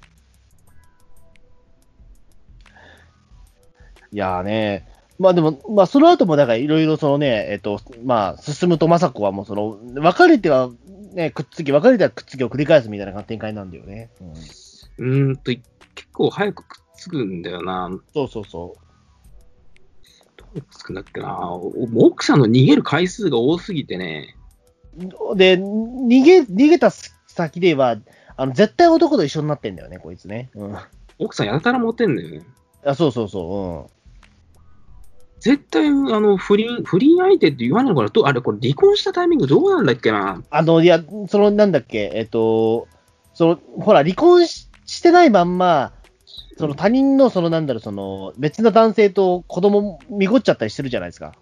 S2: いやーね、まあでも、まあその後もだからいろいろそのね、えっ、と、まあ、進むと雅子はもうその、別れてはね、くっつき、別れてはくっつきを繰り返すみたいな展開なんだよね。うん。
S3: うーんと、結構早くくっつくんだよな。
S2: そうそうそ
S3: どうくっつくんだっけな。お奥さんの逃げる回数が多すぎてね。
S2: う。で、逃げ、逃げた先では、あの、絶対男と一緒になってんだよね、こいつね。うん。
S3: 奥さんやたらモテんだよね。
S2: あ、そうそうそう、
S3: 絶対、あの、不倫、不倫相手って言わないのかな？どうあれ、これ離婚したタイミングどうなんだっけな？
S2: うん。あの、いや、その、なんだっけ、えっと、その、ほら、離婚ししてないまんま、その他人の、その、なんだろう、その、別の男性と子供見ごっちゃったりしてるじゃないですか。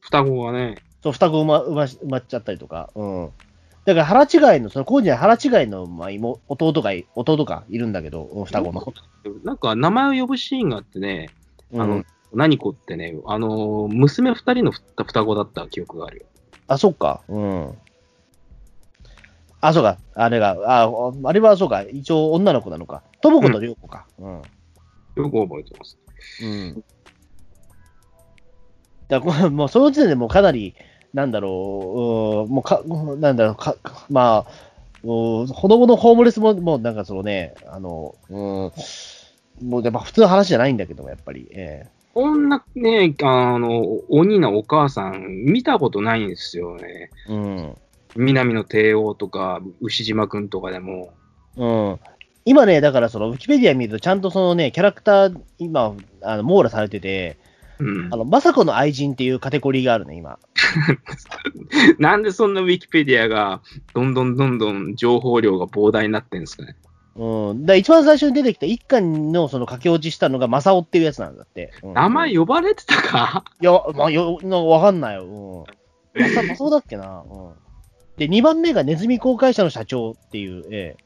S3: 双子がね。
S2: そう、双子産ま、産まし、産まっちゃったりとか。うん。だから腹違いの、その、工事には腹違いの、まあ、妹、弟がい、弟がいるんだけど、うん双子の。
S3: なんか名前を呼ぶシーンがあってね、あの
S2: うん、
S3: 何子ってね、あの、娘二人の双双子だった記憶があるよ。
S2: あ、そっか。うん。あ、そうか。あれが、あ、あれはそうか。一応女の子なのか。とも子とりょう子か。うん。
S3: よく覚えてます。
S2: うん。だこれもうその時点でもうかなり、なんだろう、うんもうか、なんだろう、か、まあ、うんほのホームレスも、もうなんかそのね、あの、うん、もうやっぱ普通の話じゃないんだけども、やっぱり。え
S3: こんなね、あの、鬼なお母さん、見たことないんですよね。
S2: えうん。
S3: 南の帝王とか、牛島くんとかでも。
S2: うん。今ね、だからその、ウィキペディア見ると、ちゃんとそのね、キャラクター、今、あの網羅されてて、
S3: うん
S2: あ。の、雅子の愛人っていうカテゴリーがあるね、今。
S3: なんでそんなウィキペディアが、どんどんどんどん情報量が膨大になってんですかね。
S2: うん。だ一番最初に出てきた一巻のその駆け落ちしたのが正雄っていうやつなんだって。うん
S3: 名前呼ばれてたか？
S2: いや、まあ、よ、のわかんないよ。うん。まさ、まそうだっけな？うん。で、2番目がネズミ公会社の社長っていう、え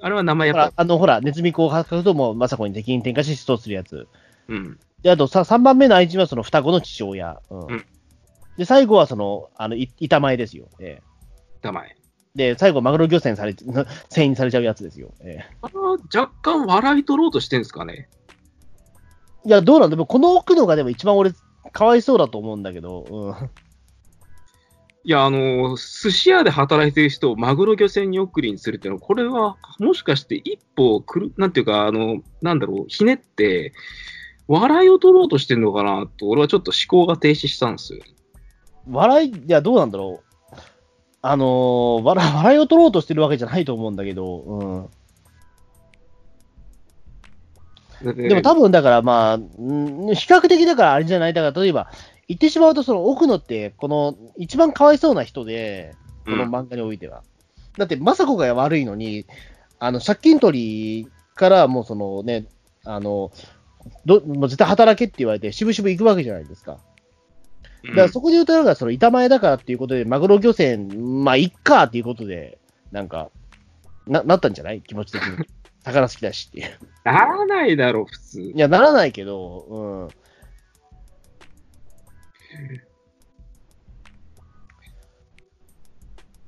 S3: あれは名前
S2: え。
S3: やっぱ、、
S2: あの、ほら、ネズミ公会社とも、まさこに敵に転化し、出頭するやつ。
S3: うん。
S2: で、あとさ、3番目の愛人はその双子の父親。うん。
S3: うん
S2: で、最後はその、あの、い板前ですよ。え
S3: 名前。
S2: え。で、最後、マグロ漁船され、船員されちゃうやつですよ。ええ。
S3: あ若干笑い取ろうとしてんですかね。
S2: いや、どうなんだでも、この奥のがでも一番俺、かわいそうだと思うんだけど、うん。
S3: いや、あの、寿司屋で働いてる人をマグロ漁船に送りにするっていうのは、これはもしかして一歩くる、なんていうか、あの、なんだろう、ひねって、笑いを取ろうとしてるのかなと、俺はちょっと思考が停止したんですよ。
S2: 笑い、いや、どうなんだろう。あのー笑笑いを取ろうとしてるわけじゃないと思うんだけど、うん。
S3: で
S2: でも多分だからまあ、うん比較的だからあれじゃない、だから例えば、言ってしまうと、その奥野って、この一番かわいそうな人で、この漫画においては。だって、雅子が悪いのに、あの借金取りからもうそのね、あの、どもう絶対働けって言われて、しぶしぶ行くわけじゃないですか。
S3: うん
S2: だからそこで言うと、なんかその板前だからっていうことで、マグロ漁船、まあ、いっかっていうことで、なんか、ななったんじゃない？気持ち的に。魚好きだしっていう。
S3: ならないだろ、普通。
S2: いや、ならないけど、うん。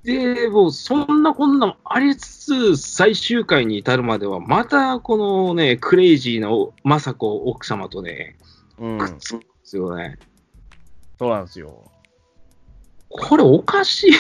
S3: で、もう、そんなこんなもありつつ、最終回に至るまでは、また、このね、クレイジーなお雅子奥様とね、
S2: うん
S3: くっつくんですよね。
S2: そうなんですよ。
S3: これおかしい。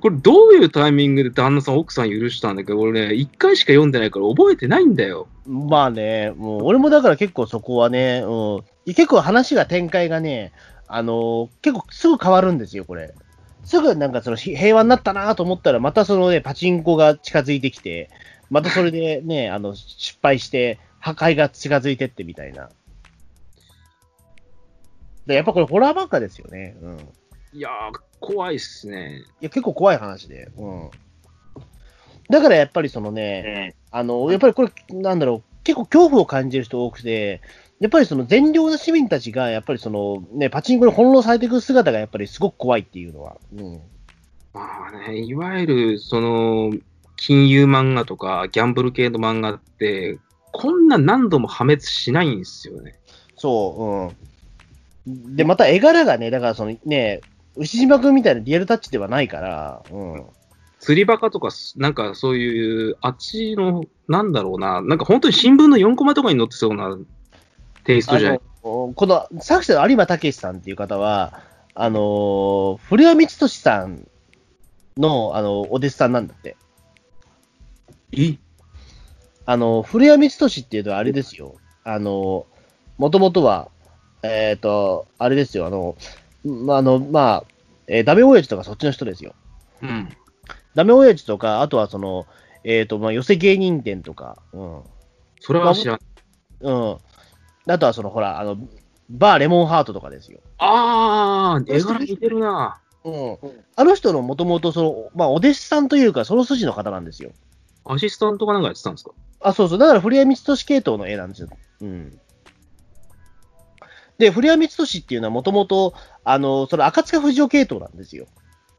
S3: これどういうタイミングで旦那さん、奥さん許したんだけ？ど、俺ね、一回しか読んでないから覚えてないんだよ。
S2: まあね、もう俺もだから結構そこはね、うん、結構話が展開がね、あのー結構すぐ変わるんですよ、これ。すぐなんかそのひ平和になったなと思ったら、またそのね、パチンコが近づいてきて、またそれでね、あの、失敗して、破壊が近づいてってみたいな。でやっぱこれホラー漫画ですよね。うん。い
S3: いやー、怖いっすね。
S2: や、結構怖い話で。うん。だからやっぱりそのね、あの、やっぱりこれ、なんだろう、結構恐怖を感じる人多くて、やっぱりその善良な市民たちが、やっぱりそのね、パチンコに翻弄されていく姿がやっぱりすごく怖いっていうのは。うん。
S3: まあね、いわゆる、その、金融漫画とか、ギャンブル系の漫画って、こんな何度も破滅しないんですよね。
S2: そう、うん。で、また絵柄がね、だからそのね、牛島君みたいなリアルタッチではないから、うん。
S3: 釣りバカとか、なんかそういう、あっちの、なんだろうな、なんか本当に新聞の4コマとかに載ってそうなテイストじゃない？
S2: この作者の有馬武さんっていう方は、あの、古谷光俊さんの、あの、お弟子さんなんだって。
S3: え？
S2: あの、古谷光俊っていうのはあれですよ。あの、もともとは、えっ、と、あれですよ、あの、まあ、あの、まあ、えーダメ親父とかそっちの人ですよ。
S3: うん。
S2: ダメ親父とか、あとはその、えっ、と、まあ、寄せ芸人店とか、うん。
S3: それは知らん。
S2: うん。あとはその、ほら、あの、バーレモンハートとかですよ。
S3: あー、絵柄似てるな。
S2: うん。あの人のもともとその、まあ、お弟子さんというか、その筋の方なんですよ。
S3: アシスタントかなんかやってたんですか？
S2: あ、そうそう。だから、古谷光俊系統の絵なんですよ。うん。で、古谷光俊っていうのはもともと、あの、その赤塚不二夫系統なんですよ。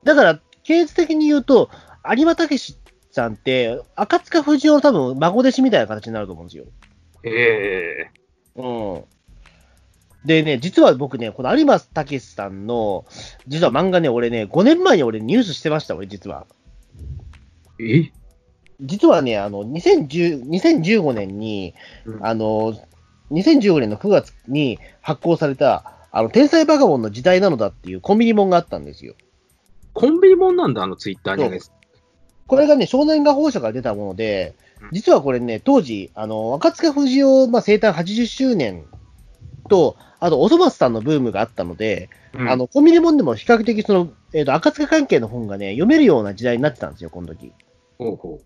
S2: だから、系図的に言うと、有馬武さんって、赤塚不二夫の多分、孫弟子みたいな形になると思うんですよ。
S3: ええ
S2: うん。でね、実は僕ね、この有馬武さんの、実は漫画ね、俺ね、5年前に俺ニュースしてました、俺実は。
S3: え？
S2: 実はね、あの、2010 2015年に、
S3: うん
S2: あの、2015年の9月に発行された、あの、天才バカボンの時代なのだっていうコンビニ本があったんですよ。
S3: コンビニもんなんだ、あのツイッターにね。
S2: これがね、少年画報社から出たもので
S3: うん、
S2: 実はこれね、当時、あの、赤塚不二夫、まあ、生誕80周年と、あと、おそ松さんのブームがあったので、
S3: うん
S2: あの、コンビニ本でも比較的その、えっ、と、赤塚関係の本がね、読めるような時代になってたんですよ、この時。
S3: ほうほ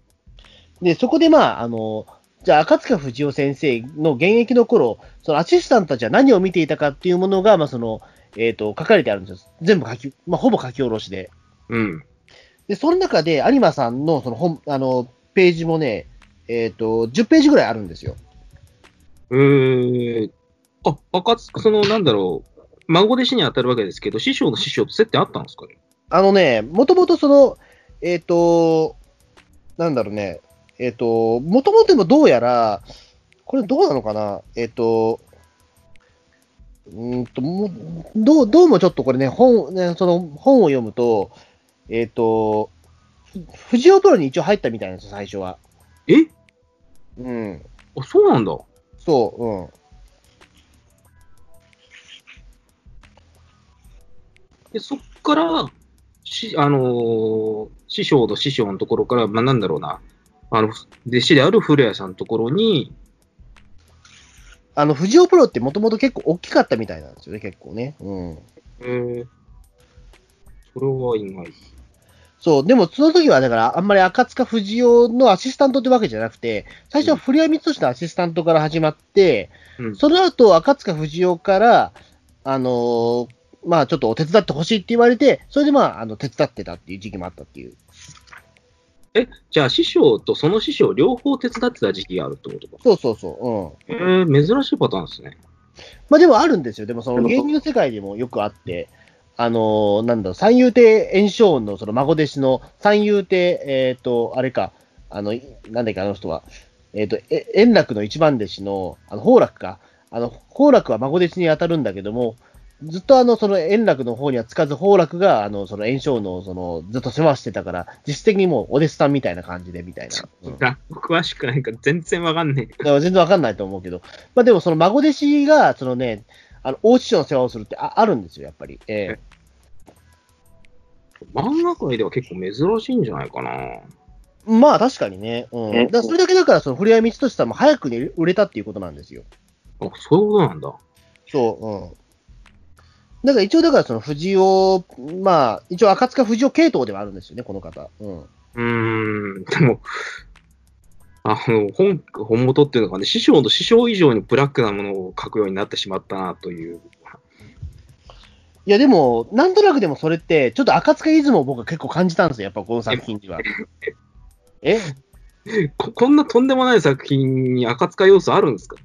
S2: で、そこでまあ、あの、じゃあ、赤塚不二夫先生の現役の頃、そのアシスタントたちは何を見ていたかっていうものが、まあ、その、えっ、と、書かれてあるんですよ。全部書き、まあ、ほぼ書き下ろしで。
S3: う。うん。
S2: で、その中で、有馬さんのその本、あの、ページもね、えっ、と、10ページぐらいあるんですよ。
S3: えー、あ、赤津、その、なんだろう、孫弟子に当たるわけですけど、師匠の師匠と接点あったんですかね？
S2: あのね、もともとその、えっ、と、なんだろうね、えっ、と、もともとでもどうやら、これどうなのかな、えっ、と、うーんと、もうどう、どうもちょっとこれね、本、ね、その本を読むと、えっ、と、ふ藤尾プロに一応入ったみたいなんですよ、最初は。
S3: え？
S2: うん。
S3: あ、そうなんだ。
S2: そう、うん。
S3: で、そっから、し、あのー師匠と師匠のところから、まあ、なんだろうな、あの、弟子である古谷さんのところに、
S2: あの、藤尾プロってもともと結構大きかったみたいなんですよね、結構ね。うん。
S3: えー、それは意外。
S2: そう、でもその時はだから、あんまり赤塚不二夫のアシスタントってわけじゃなくて、最初は古谷光俊のアシスタントから始まって、
S3: うん。
S2: その後、赤塚不二夫から、あのーまあちょっとお手伝ってほしいって言われて、それでまあ、あの、手伝ってたっていう時期もあったっていう。
S3: え、じゃあ師匠とその師匠両方手伝ってた時期があるってことか。
S2: そうそうそう、うん。
S3: えー、珍しいパターンですね。
S2: まあでもあるんですよ。でもその芸人の世界でもよくあって、あのーなんだろう、三遊亭圓生恩のその孫弟子の三遊亭、えっ、と、あれか、あの、いなんだっけ、あの人は、えっ、と、え円楽の一番弟子の、あの、宝楽か。あの、宝楽は孫弟子に当たるんだけども、ずっとあの、その円楽の方にはつかず、宝楽が、あの、その円生の、その、ずっと世話してたから、実質的にもうお弟子さんみたいな感じで、みたいな。うん
S3: あ詳しくないから全然わかんね
S2: だから全然わかんないと思うけど、まあでもその孫弟子が、そのね、あの、大師匠の世話をするってああるんですよ、やっぱり。え
S3: え。漫画界では結構珍しいんじゃないかな。
S2: えまあ確かにね。うん。
S3: え
S2: だそれだけだから、その古谷光俊さんも早くに売れたっていうことなんですよ。
S3: あ、そういうことなんだ。
S2: そう、うん。だから一応だからその藤尾、まあ、一応赤塚藤尾系統ではあるんですよね、この方。うん。
S3: うーん、でも、あの、本、本元っていうのがね、師匠の師匠以上にブラックなものを書くようになってしまったなという。
S2: いやでも、なんとなくでもそれって、ちょっと赤塚イズムを僕は結構感じたんですよ、やっぱこの作品には。え？
S3: こ こんなとんでもない作品に赤塚要素あるんですか？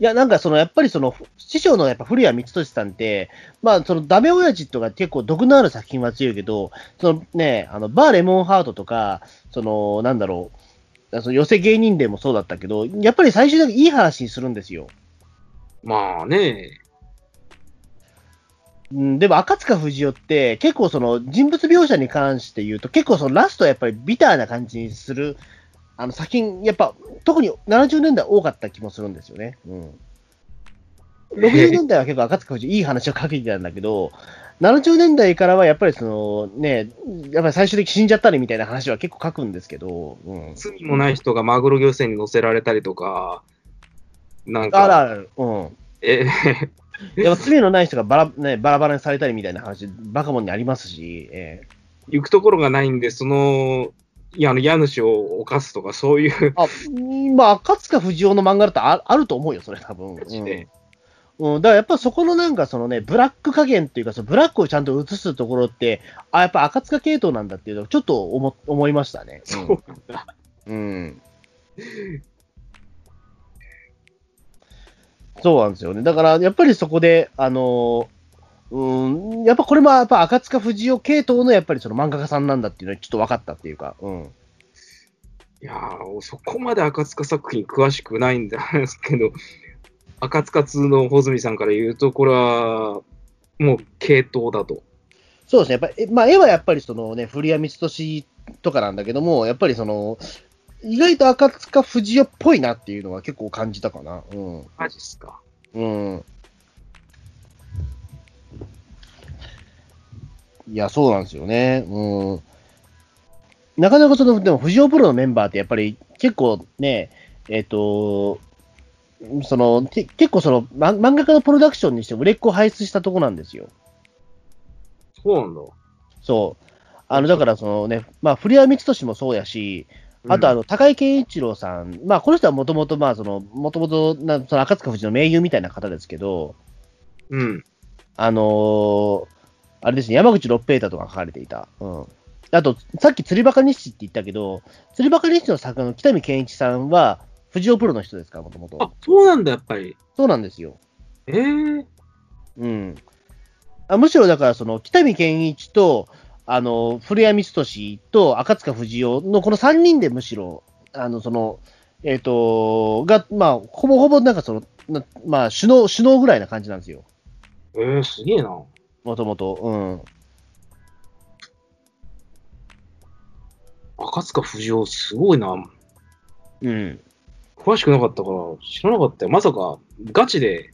S2: いや、なんかその、やっぱりその、師匠のやっぱ古谷光俊さんって、まあ、その、ダメ親父とか結構毒のある作品は強いけど、そのね、あの、バーレモンハートとか、その、なんだろう、その寄せ芸人でもそうだったけど、やっぱり最終的にいい話にするんですよ。
S3: まあね、
S2: うん、でも赤塚不二夫って、結構その人物描写に関して言うと、結構そのラストはやっぱりビターな感じにする、あの作品、やっぱ特に70年代多かった気もするんですよね。うん。60年代は結構赤塚不二夫いい話をかけてたんだけど、70年代からはやっぱりそのね、やっぱり最終的に死んじゃったりみたいな話は結構書くんですけど、うん。
S3: 罪もない人がマグロ漁船に乗せられたりとか、なん
S2: ある
S3: か、
S2: ある、うん。
S3: え、
S2: やっぱ罪のない人がバラ,、ね、バラバラにされたりみたいな話、バカモンにありますし、えー
S3: 行くところがないんで、その、いや、あの、家主を犯すとか、そういう
S2: あ、まあ、赤塚不二夫の漫画だとああると思うよ、それ多分。うん。うん、だからやっぱそこのなんかそのね、ブラック加減っていうか、そのブラックをちゃんと映すところって、あ、やっぱ赤塚系統なんだっていうのをちょっと思思いましたね。
S3: そうなんだ。
S2: うん。うん。そうなんですよね。だから、やっぱりそこで、あのうん、やっぱこれもやっぱ赤塚不二夫系統のやっぱりその漫画家さんなんだっていうのはちょっと分かったっていうか、うん。
S3: いやー、そこまで赤塚作品詳しくないんですけど、赤塚通の穂積さんから言うと、これは、もう系統だと。
S2: そうですね。やっぱり、えまあ、絵はやっぱりそのね、古谷光俊とかなんだけども、やっぱりその、意外と赤塚不二夫っぽいなっていうのは結構感じたかな。うん。
S3: マジっすか。
S2: うん。いや、そうなんですよね。うん。なかなかその、でも、藤尾プロのメンバーってやっぱり結構ね、えっ、と、その、て結構その、ま漫画家のプロダクションにして売れっ子を輩出したとこなんですよ。
S3: そうなんだ。
S2: そう。あの、だからそのね、まあ、古谷光俊もそうやし、あとあの、高井健一郎さん、まあ、この人はもともと、まあ、その、もともと、なその赤塚不二の盟友みたいな方ですけど、
S3: うん。
S2: あのーあれですね、山口六平太とか書かれていた。うん。あと、さっき釣りバカ日誌って言ったけど、釣りバカ日誌の作家の北見健一さんは、藤尾プロの人ですから、もとも
S3: あ
S2: と。、
S3: そうなんだ、やっぱり。
S2: そうなんですよ。
S3: えー、
S2: うん。あむしろだから、その、北見健一と、あの、古谷光俊と赤塚不二夫のこの3人でむしろ、あの、その、えっ、と、が、まあ、ほぼほぼなんかその、なまあ、首脳、首脳ぐらいな感じなんですよ。
S3: えー、すげえな。
S2: もともと。うん。
S3: 赤塚不二夫、すごいな。
S2: うん。
S3: 詳しくなかったから、知らなかったよ。まさか、ガチで、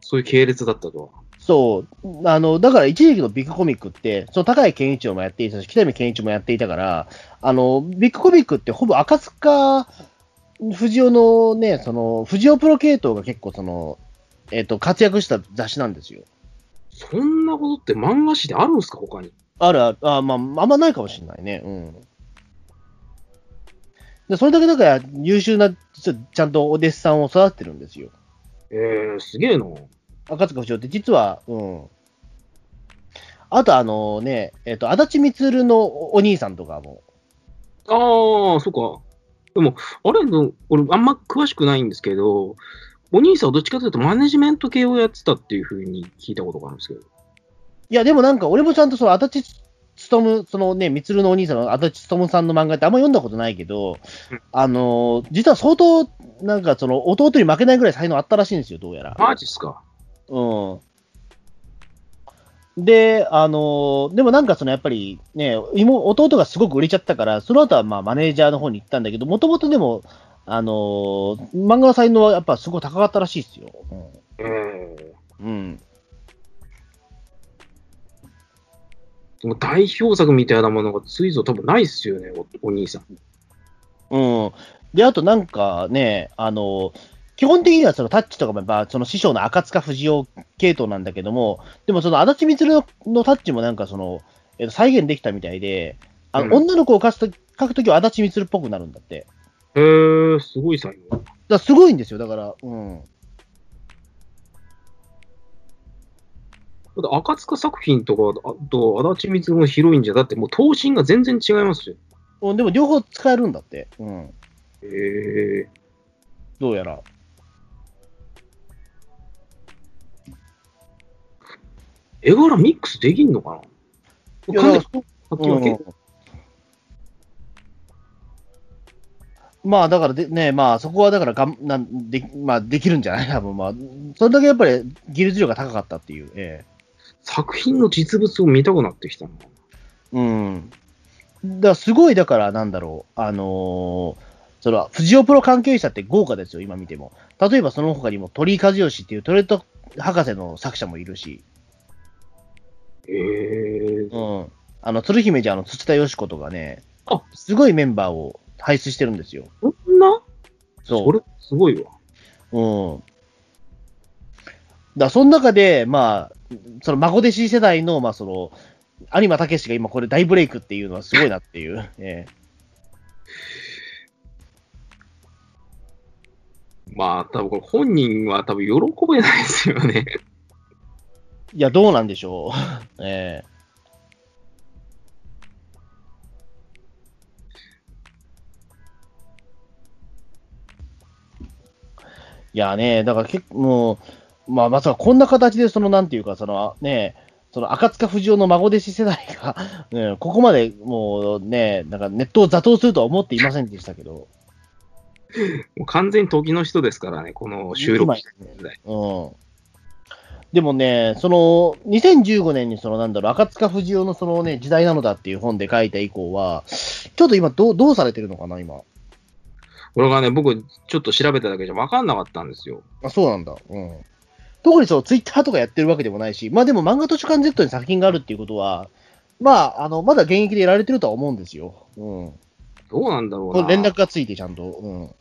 S3: そういう系列だったとは。
S2: そう。あの、だから一時期のビッグコミックって、その高井健一郎もやっていたし、北見健一もやっていたから、あの、ビッグコミックってほぼ赤塚藤尾のね、その、藤尾プロ系統が結構その、えっ、と、活躍した雑誌なんですよ。
S3: そんなことって漫画誌であるんですか、他に。
S2: あるある、あまあ、あんまないかもしれないね。うん。で、それだけだから優秀な、ちゃんとお弟子さんを育ててるんですよ。
S3: えー、すげえな。
S2: 赤塚不二夫って実は、うん。あとあのね、えっ、と、足立光のお兄さんとかも、
S3: ああ、そっか。でも、あれの、俺、あんま詳しくないんですけど、お兄さんはどっちかというとマネジメント系をやってたっていうふうに聞いたことがあるんですけど。
S2: いや、でもなんか、俺もちゃんとその、足立勉、そのね、光のお兄さんの足立勉さんの漫画ってあんま読んだことないけど、
S3: うん
S2: あのー実は相当、なんかその、弟に負けないぐらい才能あったらしいんですよ、どうやら。
S3: マジっすか。
S2: うん。で、あのーでもなんかそのやっぱりね、妹弟がすごく売れちゃったから、その後はまあマネージャーの方に行ったんだけど、もともとでも、あのー漫画の才能はやっぱすごい高かったらしいですよ。
S3: ええ
S2: うん。うん。
S3: でも代表作みたいなものがついぞ多分ないっすよね、おお兄さん。
S2: うん。で、あとなんかね、あの、基本的にはそのタッチとかもやっぱその師匠の赤塚不二夫系統なんだけども、でもその足立光ののタッチもなんかその、えっと、再現できたみたいで、あの、
S3: うん
S2: 女の子を描くと描くときは足立光っぽくなるんだって。
S3: へえ、すごい才能。
S2: だすごいんですよ、だから、うん。
S3: だ赤塚作品とか、あと足立光のヒロインじゃ、だってもう頭身が全然違いますよ。
S2: うんでも両方使えるんだって。うん。
S3: へえ。
S2: どうやら。
S3: 絵柄ミックスできんのかな？
S2: から
S3: に書き分け、
S2: うまあ、だからで、ね、まあ、そこはだからがんなんで、まあ、できるんじゃない？多分まあ、それだけやっぱり技術量が高かったっていう。え
S3: 作品の実物を見たくなってきたな。
S2: えうん。だすごい、だから、なんだろう、あのーその、藤尾プロ関係者って豪華ですよ、今見ても。例えば、その他にも鳥居和義っていうトレッド博士の作者もいるし、
S3: へえ。
S2: うん。あの、鶴姫じゃあの土田よし子とかね、
S3: あ
S2: すごいメンバーを輩出してるんですよ。
S3: そんな？
S2: そう。
S3: それ、すごいわ。
S2: うん。だその中で、まあ、その孫弟子世代の、まあ、その、有馬武が今これ大ブレイクっていうのはすごいなっていう。え
S3: まあ、多分これ本人は多分喜べないですよね。
S2: えいや、どうなんでしょう。ええいやね、だから結構もう、まあ、まさかこんな形で、その、なんていうか、そのね、その赤塚不二夫の孫弟子世代が、ね、ここまでもうね、なんかネットを座討するとは思っていませんでしたけど、
S3: もう完全に時の人ですからね、この収録してる時代。
S2: うん。でもね、その、2015年にその、なんだろう、赤塚不二夫のそのね、時代なのだっていう本で書いた以降は、ちょっと今どう、どうされてるのかな、今。
S3: これがね、僕、ちょっと調べただけじゃ分かんなかったんですよ。
S2: あ、そうなんだ。うん。特にその、ツイッターとかやってるわけでもないし、まあでも漫画図書館 Z に作品があるっていうことは、まあ、あの、まだ現役でやられてるとは思うんですよ。うん。
S3: どうなんだろうな。
S2: 連絡がついてちゃんと。うん。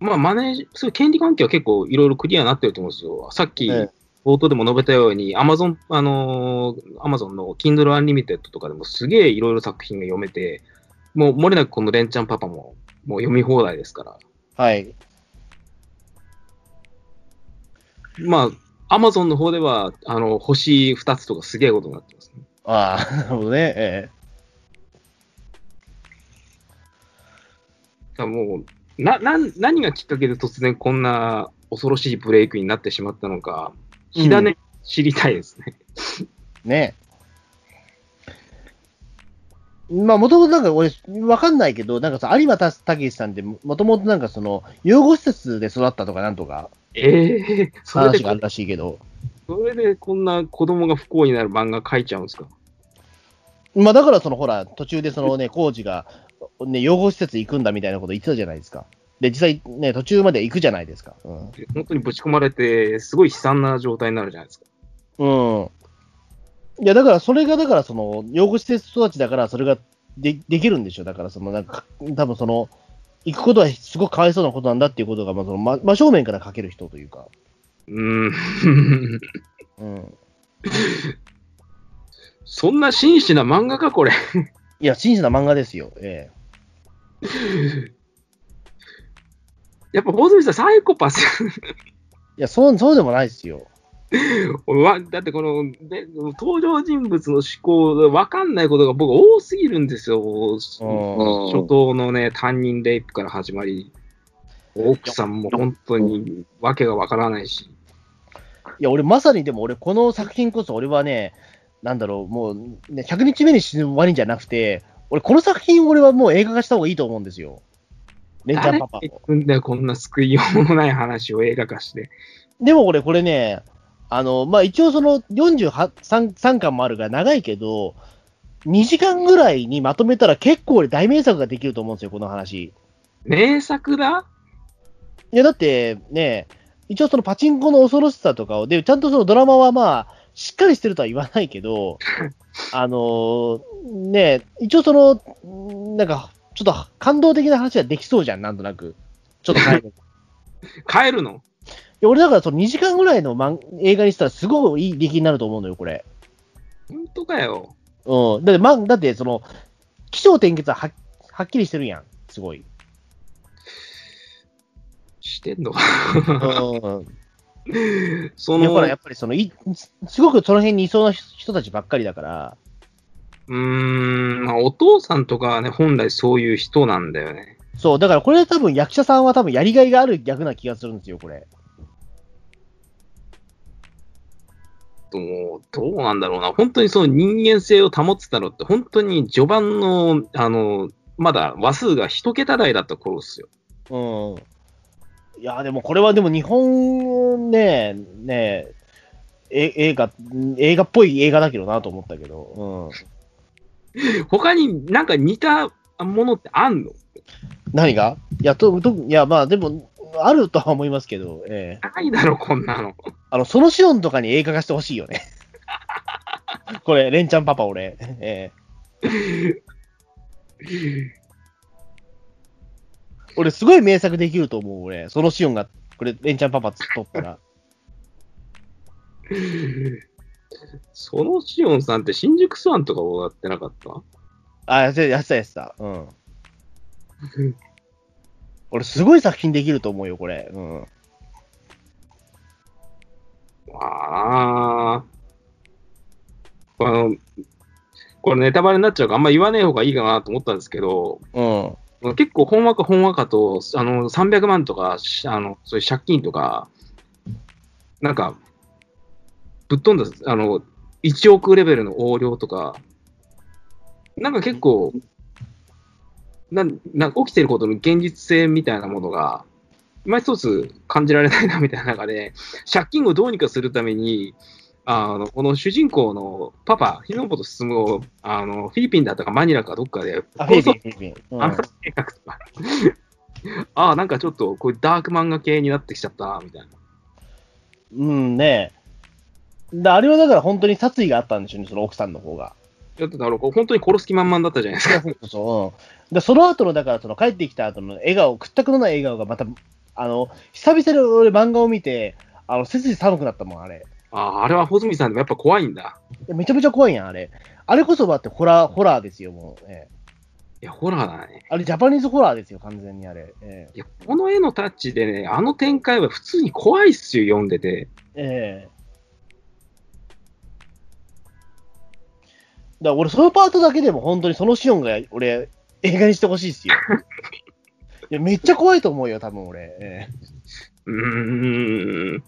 S3: まあ、マネージ、そういう権利関係は結構いろいろクリアになってると思うんですよ。さっき、
S2: ええ
S3: 冒頭でも述べたように、アマゾン、あのー、アマゾンの Kindle Unlimited とかでもすげえいろいろ作品が読めて、もう漏れなくこのレンちゃんパパももう読み放題ですから。
S2: はい。
S3: まあ、アマゾンの方では、あの、星2つとかすげえことになってますね。
S2: ああ、なるほどね。え
S3: だからもう、な、な、何がきっかけで突然こんな恐ろしいブレイクになってしまったのか、火種知りたいですね。
S2: えねまあ、もともとなんか俺、わかんないけど、なんかさ、有馬たけしさんって、もともとなんかその、養護施設で育ったとかなんとか、
S3: ええそれで
S2: 話があるらしいけど、
S3: それでこんな子供が不幸になる漫画描いちゃうんですか？
S2: まあだからそのほら、途中でそのね、コーチが、ね、養護施設行くんだみたいなこと言ってたじゃないですか。で、実際ね、途中まで行くじゃないですか。うん。
S3: 本当にぶち込まれて、すごい悲惨な状態になるじゃないですか。
S2: うん。いや、だから、それが、だから、その、養護施設育ちだから、それがでできるんでしょ。だから、その、なんか、多分その、行くことはすごくかわいそうなことなんだっていうことが、まあ、その、ま真正面から書ける人というか。
S3: うーん。
S2: うん。
S3: そんな真摯な漫画か、これ。
S2: いや、真摯な漫画ですよ。え
S3: やっぱ、大泉さん、サイコパス。
S2: え。いや、そう、そうでもないですよ。
S3: わだってこの、ね、登場人物の思考で分かんないことが僕多すぎるんですよ。初頭のね、担任レイプから始まり、奥さんも本当に訳が分からないし。
S2: いや、俺、まさにでも、俺、この作品こそ、俺はね、なんだろう、もう、ね、100日目に死ぬワニじゃなくて、俺、この作品、俺はもう映画化した方がいいと思うんですよ。レンちゃんパパ
S3: んだよ、こんな救いようもない話を映画化して。
S2: でも俺、これね、あの、まあ、一応その43 3巻もあるから長いけど、2時間ぐらいにまとめたら結構俺大名作ができると思うんですよ、この話。
S3: 名作だ
S2: いや、だってね、一応そのパチンコの恐ろしさとかを、で、ちゃんとそのドラマはまあ、しっかりしてるとは言わないけど、あのーね、一応その、なんか、ちょっと感動的な話ができそうじゃん、なんとなく。ちょっと変える。
S3: 帰るの？
S2: 俺だからその2時間ぐらいの漫映画にしたらすごいいい出来になると思うのよ、これ。
S3: 本当かよ。
S2: うん。だって、ま、だってその、気象転結はははっきりしてるやん、すごい。
S3: してんの
S2: うん。
S3: そ
S2: いや、ほら、
S3: の、
S2: やっぱりその、いすごくその辺にいそうな人たちばっかりだから、
S3: うーん、まあ、お父さんとかはね、本来そういう人なんだよね。
S2: そう、だからこれ多分役者さんは多分やりがいがある役な気がするんですよ、これ。
S3: どうどうなんだろうな。本当にその人間性を保ってたのって、本当に序盤の、あの、まだ話数が一桁台だった頃っすよ。
S2: うん。いや、でもこれはでも日本ね、ねえ、映画、映画っぽい映画だけどなと思ったけど、うん。
S3: 他になんか似たものってあんの？
S2: 何が？いや、と、と、いや、まあでも、あるとは思いますけど、ええ
S3: ないだろ、こんなの。
S2: あの、そのシオンとかに映画化してほしいよね。これ、レンちゃんパパ、俺。ええ俺、すごい名作できると思う、俺。そのシオンが、これ、レンちゃんパパ撮ったら。
S3: そのシオンさんって新宿スワンとかをやってなかった？
S2: あ、やってた、やってた。うん。俺、すごい作品できると思うよ、これ。うん。
S3: ああ。あの、これネタバレになっちゃうからあんま言わねえ方がいいかなと思ったんですけど、
S2: うん。
S3: 結構ほんわかほんわかと、あの、300万とか、しあの、そういう借金とか、なんか、ぶっ飛んだ、あの、1億レベルの横領とか、なんか結構、なんなんか起きてることの現実性みたいなものが、今一つ感じられないなみたいな中で、借金をどうにかするために、あのこの主人公のパパ、日本本進をあのフィリピンだったかマニラかどっかで
S2: あ、フィリピン、
S3: 殺
S2: フィリピン。
S3: とか、あ あ、なんかちょっとこういうダーク漫画系になってきちゃったなみたいな。
S2: うんね。だあれはだから本当に殺意があったんでしょうね、その奥さんの方が。
S3: だってだろう本当に殺す気満々だったじゃないですか。
S2: そうそう、うん。で、その後の、だからその帰ってきた後の笑顔、屈託のない笑顔がまた、あの、久々に俺漫画を見て、あの、背筋寒くなったもん、あれ。
S3: ああ、あれは穂積さんでもやっぱ怖いんだ。
S2: めちゃめちゃ怖いやん、あれ。あれこそだってホラー、ホラーですよ、もう。ええ
S3: いや、ホラーだね。
S2: あれ、ジャパニーズホラーですよ、完全にあれ。え
S3: いや、この絵のタッチでね、あの展開は普通に怖いっすよ、読んでて。
S2: えええだから俺、そのパートだけでも本当にそのシオンが、俺、映画にしてほしいっすよ。いや、めっちゃ怖いと思うよ、多分俺。ええ
S3: うーん。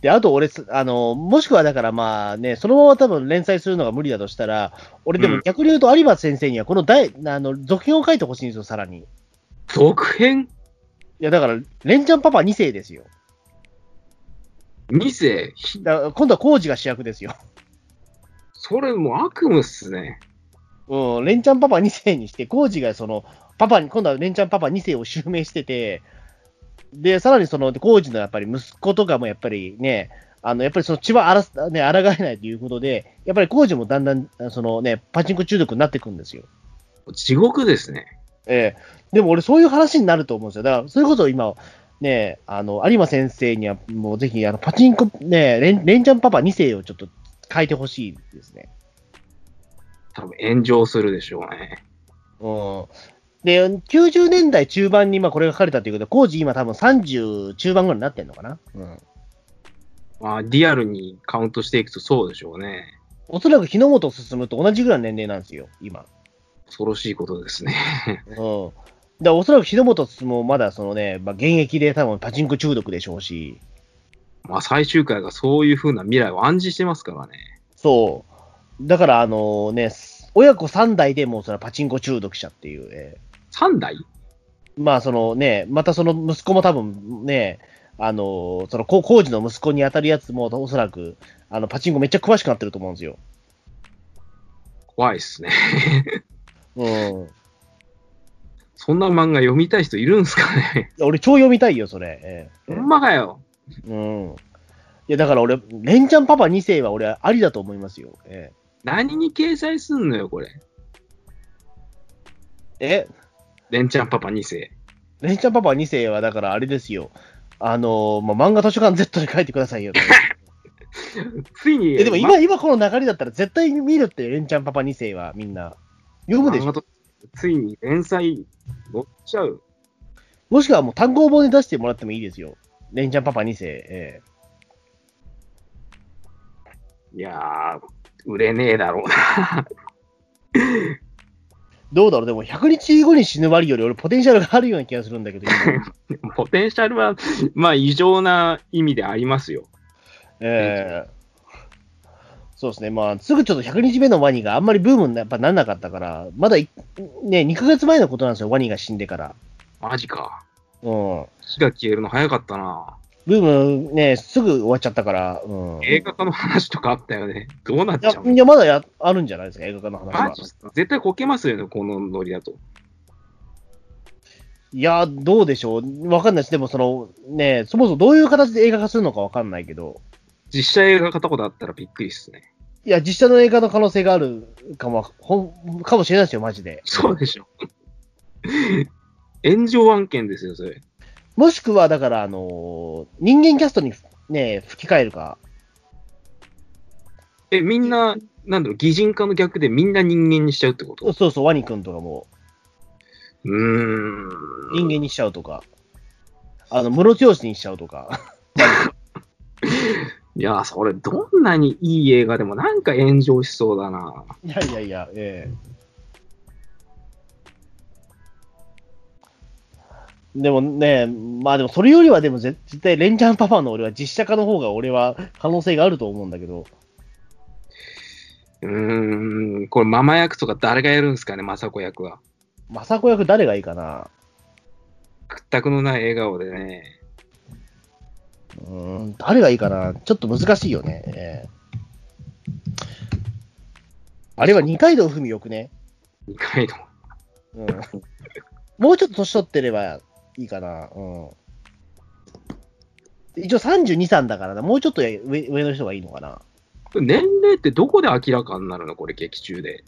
S2: で、あと俺す、あの、もしくはだからまあね、そのまま多分連載するのが無理だとしたら、俺で
S3: うん
S2: も逆に言うと有馬先生にはこの第、あの、続編を書いてほしいんですよ、さらに。い
S3: 続編？
S2: や、だから、レンちゃんパパ2世ですよ。
S3: ?2 世ひ
S2: だ今度はコウジが主役ですよ。
S3: それもう悪夢っすね。
S2: うん、レンちゃんパパ2世にして、コウジがその、パパに、今度はレンちゃんパパ2世を襲名してて、で、さらにその、コージのやっぱり息子とかもやっぱりね、あの、やっぱりその血はあらす、ね、抗えないということで、やっぱりコージもだんだん、そのね、パチンコ中毒になってくんですよ。
S3: 地獄ですね。
S2: ええでも俺そういう話になると思うんですよ。だから、それこそ今、ね、あの、有馬先生にはもうぜひ、あの、パチンコ、ね、レンレンちゃんパパ2世をちょっと書いてほしいですね。
S3: 多分炎上するでしょうね。
S2: うん。で、90年代中盤にまあこれが書かれたということで、工事今多分30中盤ぐらいになってんのかな？うん。
S3: まあ、リアルにカウントしていくとそうでしょうね。
S2: おそらく日の本進むと同じぐらいの年齢なんですよ、今。
S3: 恐ろしいことですね。
S2: うん。だおそらく日の本進もまだそのね、まあ、現役で多分パチンコ中毒でしょうし、
S3: まあ、最終回がそういう風な未来を暗示してますからね。
S2: そう。だからあのね、親子3代でもうそのパチンコ中毒者っていう、え
S3: 3代？
S2: ーまあそのね、またその息子も多分ね、あの、その工工事の息子に当たるやつもおそらく、あの、パチンコめっちゃ詳しくなってると思うんですよ。
S3: 怖いっすね。
S2: うん。
S3: そんな漫画読みたい人いるんすかね？
S2: 俺超読みたいよ、それ。えー
S3: ほんまかよ。
S2: うん。いや、だから俺、レンちゃんパパ2世は俺ありだと思いますよ。え
S3: 何に掲載すんのよ、これ？
S2: ーえ、
S3: レンちゃんパパ2世。
S2: レンちゃんパパ2世はだからあれですよ。あのーまあ、漫画図書館 Z で書いてくださいよ。
S3: ついに、
S2: えでも今、
S3: ま
S2: 今この流れだったら絶対見るって、レンちゃんパパ2世はみんな。読むでしょ
S3: 漫画とついに連載乗っちゃう。
S2: もしくはもう単行本で出してもらってもいいですよ。レンちゃんパパ2世。え
S3: いやー、売れねえだろうな。
S2: ー どうだろうでも100日後に死ぬ割より俺ポテンシャルがあるような気がするんだけど、今
S3: ポテンシャルは、まあ、異常な意味でありますよ。
S2: えーそうですね。まあ、すぐちょっと100日目のワニがあんまりブームにやっぱなんなかったから、まだいね、2ヶ月前のことなんですよ、ワニが死んでから。
S3: マジか。
S2: うん。
S3: 火が消えるの早かったな。
S2: ブームね、すぐ終わっちゃったから、うん。い
S3: 映画化の話とかあったよね。どうなっちゃ
S2: や、
S3: うの？
S2: いやまだやあるんじゃないですか、映画化の話は
S3: 絶対こけますよね、このノリだと。
S2: いや、どうでしょう。わかんないです。でも、その、ね、そもそもどういう形で映画化するのかわかんないけど、
S3: 実写映画化とかだったらびっくりっすね。
S2: いや、実写の映画の可能性があるかも、ほんかもしれないですよ、マジで。
S3: そうでしょ。炎上案件ですよ、それ。
S2: もしくは、だから、あのー人間キャストにね、吹き替えるか。
S3: え、みんな、なんだろう、擬人化の逆でみんな人間にしちゃうってこと？
S2: そうそう、ワニ君とかも
S3: うーん。
S2: 人間にしちゃうとか、あの、ムロツヨシにしちゃうとか。
S3: いや、それ、どんなにいい映画でもなんか炎上しそうだな。
S2: いやいやいや、ええでもね、まあでもそれよりはでも絶絶対レンチャンパパの俺は実写化の方が俺は可能性があると思うんだけど、
S3: うーん、これ、ママ役とか誰がやるんですかね、雅子役は。
S2: 雅子役誰がいいかな
S3: 屈託のない笑顔でね。
S2: うーん、誰がいいかな？ちょっと難しいよね。ええあれは二階堂ふみよくね。
S3: 二階堂。
S2: うん。もうちょっと年取ってればいいかな。うん。一応32、3だからな。もうちょっと上上の人がいいのかな。
S3: 年齢ってどこで明らかになるの？これ、劇中で。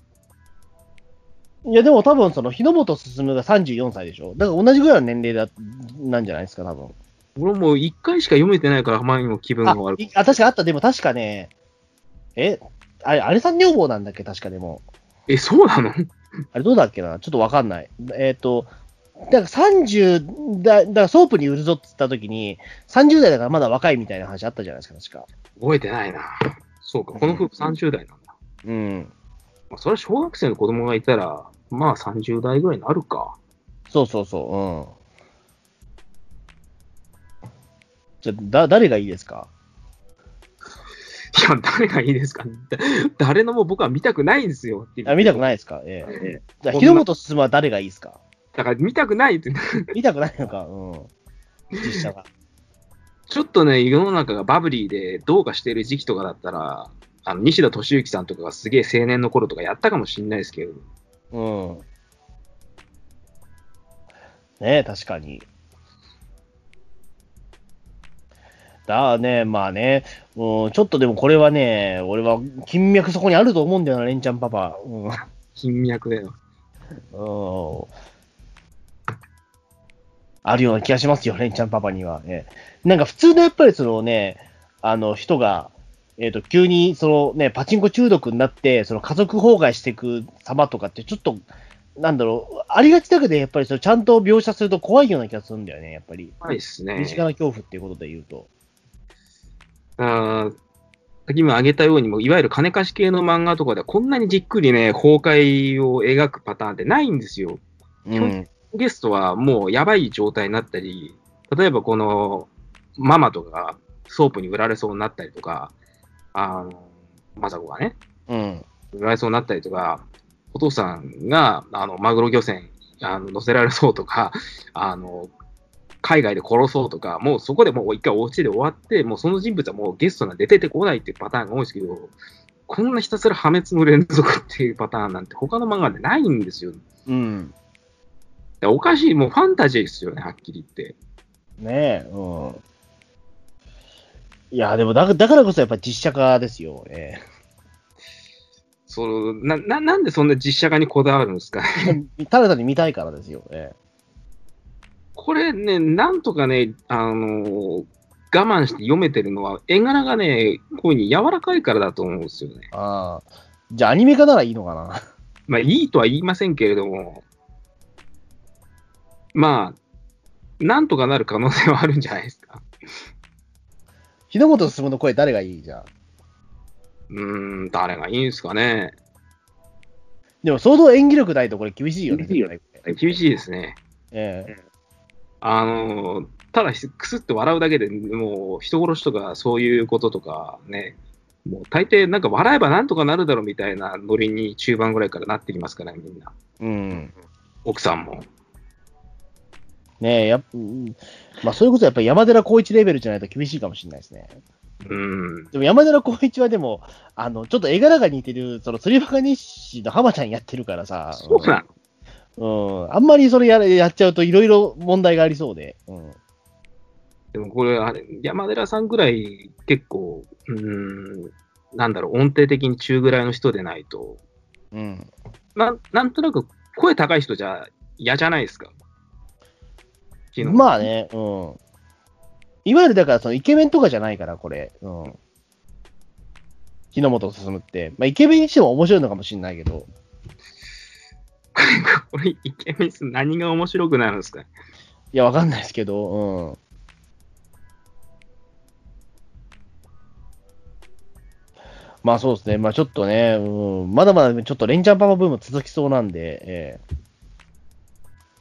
S2: いや、でも多分その、日之本進が34歳でしょ。だから同じぐらいの年齢だ、なんじゃないですか、多分。
S3: 俺もう一回しか読めてないから、あまりにも気分が
S2: あ
S3: 悪く
S2: いあ、確かあった。でも確かね、え、あれ、あれさん女房なんだっけ？確かでも。
S3: え、そうなの？
S2: あれどうだっけな？ちょっとわかんない。えっ、と、だから30だ、だからソープに売るぞって言った時に、30代だからまだ若いみたいな話あったじゃないですか、確か。
S3: 覚えてないな。そうか、この夫婦30代なんだ。
S2: うん。
S3: まあ、それは小学生の子供がいたら、まあ30代ぐらいになるか。
S2: そうそうそう、うん。じゃあ、だ、誰がいいですか？
S3: いや、誰がいいですか？だ誰のも僕は見たくないんですよ。
S2: あ見たくないですか？ええええじゃあ、日の本進は誰がいいですか？
S3: だから見たくないって。
S2: 見たくないのか？うん。実写が。
S3: ちょっとね、世の中がバブリーでどうかしてる時期とかだったら、あの西田敏行さんとかがすげえ青年の頃とかやったかもしれないですけど、
S2: うん。ね確かに。だね、まあね、うん、ちょっとでもこれはね、俺は金脈そこにあると思うんだよな、レンちゃんパパ。うん。
S3: 金脈だよ。
S2: うんあるような気がしますよ、レンちゃんパパには。ね、なんか普通のやっぱりそのね、あの人が、えっ、と、急にそのね、パチンコ中毒になって、その家族崩壊していく様とかってちょっと、なんだろう、ありがちだけど、やっぱりそれちゃんと描写すると怖いような気がするんだよね、やっぱり。
S3: はいっすね。
S2: 身近な恐怖っていうことで言うと。
S3: あー今挙げたようにも、いわゆる金貸し系の漫画とかでは、こんなにじっくりね、崩壊を描くパターンってないんですよ。
S2: うん。
S3: ゲストはもうやばい状態になったり、例えばこのママとかがソープに売られそうになったりとか、あの、マサコがね、
S2: うん。
S3: 売られそうになったりとか、お父さんが、あの、マグロ漁船、あの、乗せられそうとか、あの、海外で殺そうとか、もうそこでもう一回お家で終わって、もうその人物はもうゲストが出ててこないっていうパターンが多いですけど、こんなひたすら破滅の連続っていうパターンなんて他の漫画でないんですよ。
S2: うん。
S3: おかしい、もうファンタジーですよね、はっきり言って。
S2: ねえ、うん。いや、でもだ、だからこそやっぱ実写化ですよ、ね。
S3: そうなななんでそんな実写化にこだわるんですか
S2: ただ単に見たいからですよ、ね。
S3: これね、なんとかね、あのー我慢して読めてるのは、絵柄がね、こういうに柔らかいからだと思うんですよね。
S2: ああ。じゃあアニメ化ならいいのかな？
S3: まあ、いいとは言いませんけれども、まあ、なんとかなる可能性はあるんじゃないですか。
S2: 日の本進の声誰がいい？じゃん。
S3: うーん、誰がいいんですかね。
S2: でも相当演技力ないとこれ厳しいよね。
S3: 厳しいよね厳しいですね。
S2: ええ
S3: あのーただ、くすって笑うだけでもう、人殺しとかそういうこととかね、もう大抵なんか笑えばなんとかなるだろうみたいなノリに中盤ぐらいからなってきますから、みんな。
S2: うん。
S3: 奥さんも。
S2: ねえ、やまあそういうことはやっぱり山寺宏一レベルじゃないと厳しいかもしれないですね。
S3: うん。
S2: でも山寺宏一はでも、あの、ちょっと絵柄が似てる、その釣りバカ日誌の浜ちゃんやってるからさ。
S3: そうな
S2: う
S3: の。
S2: ん。あんまりそれやれやっちゃうといろいろ問題がありそうで。うん。
S3: でもこれ、あれ、山寺さんぐらい結構、うーん、なんだろう、音程的に中ぐらいの人でないと、
S2: うん。
S3: ななんとなく声高い人じゃ嫌じゃないですか？
S2: まあね、うん。いわゆるだからそのイケメンとかじゃないから、これ。うん。日の本進って。まあイケメンにしても面白いのかもしれないけど。
S3: これ、イケメンス何が面白くなるんですか？
S2: いや、わかんないですけど、うん。まあそうですね。まあちょっとね、うん、まだまだちょっとレンチャンパパブーム続きそうなんで、えー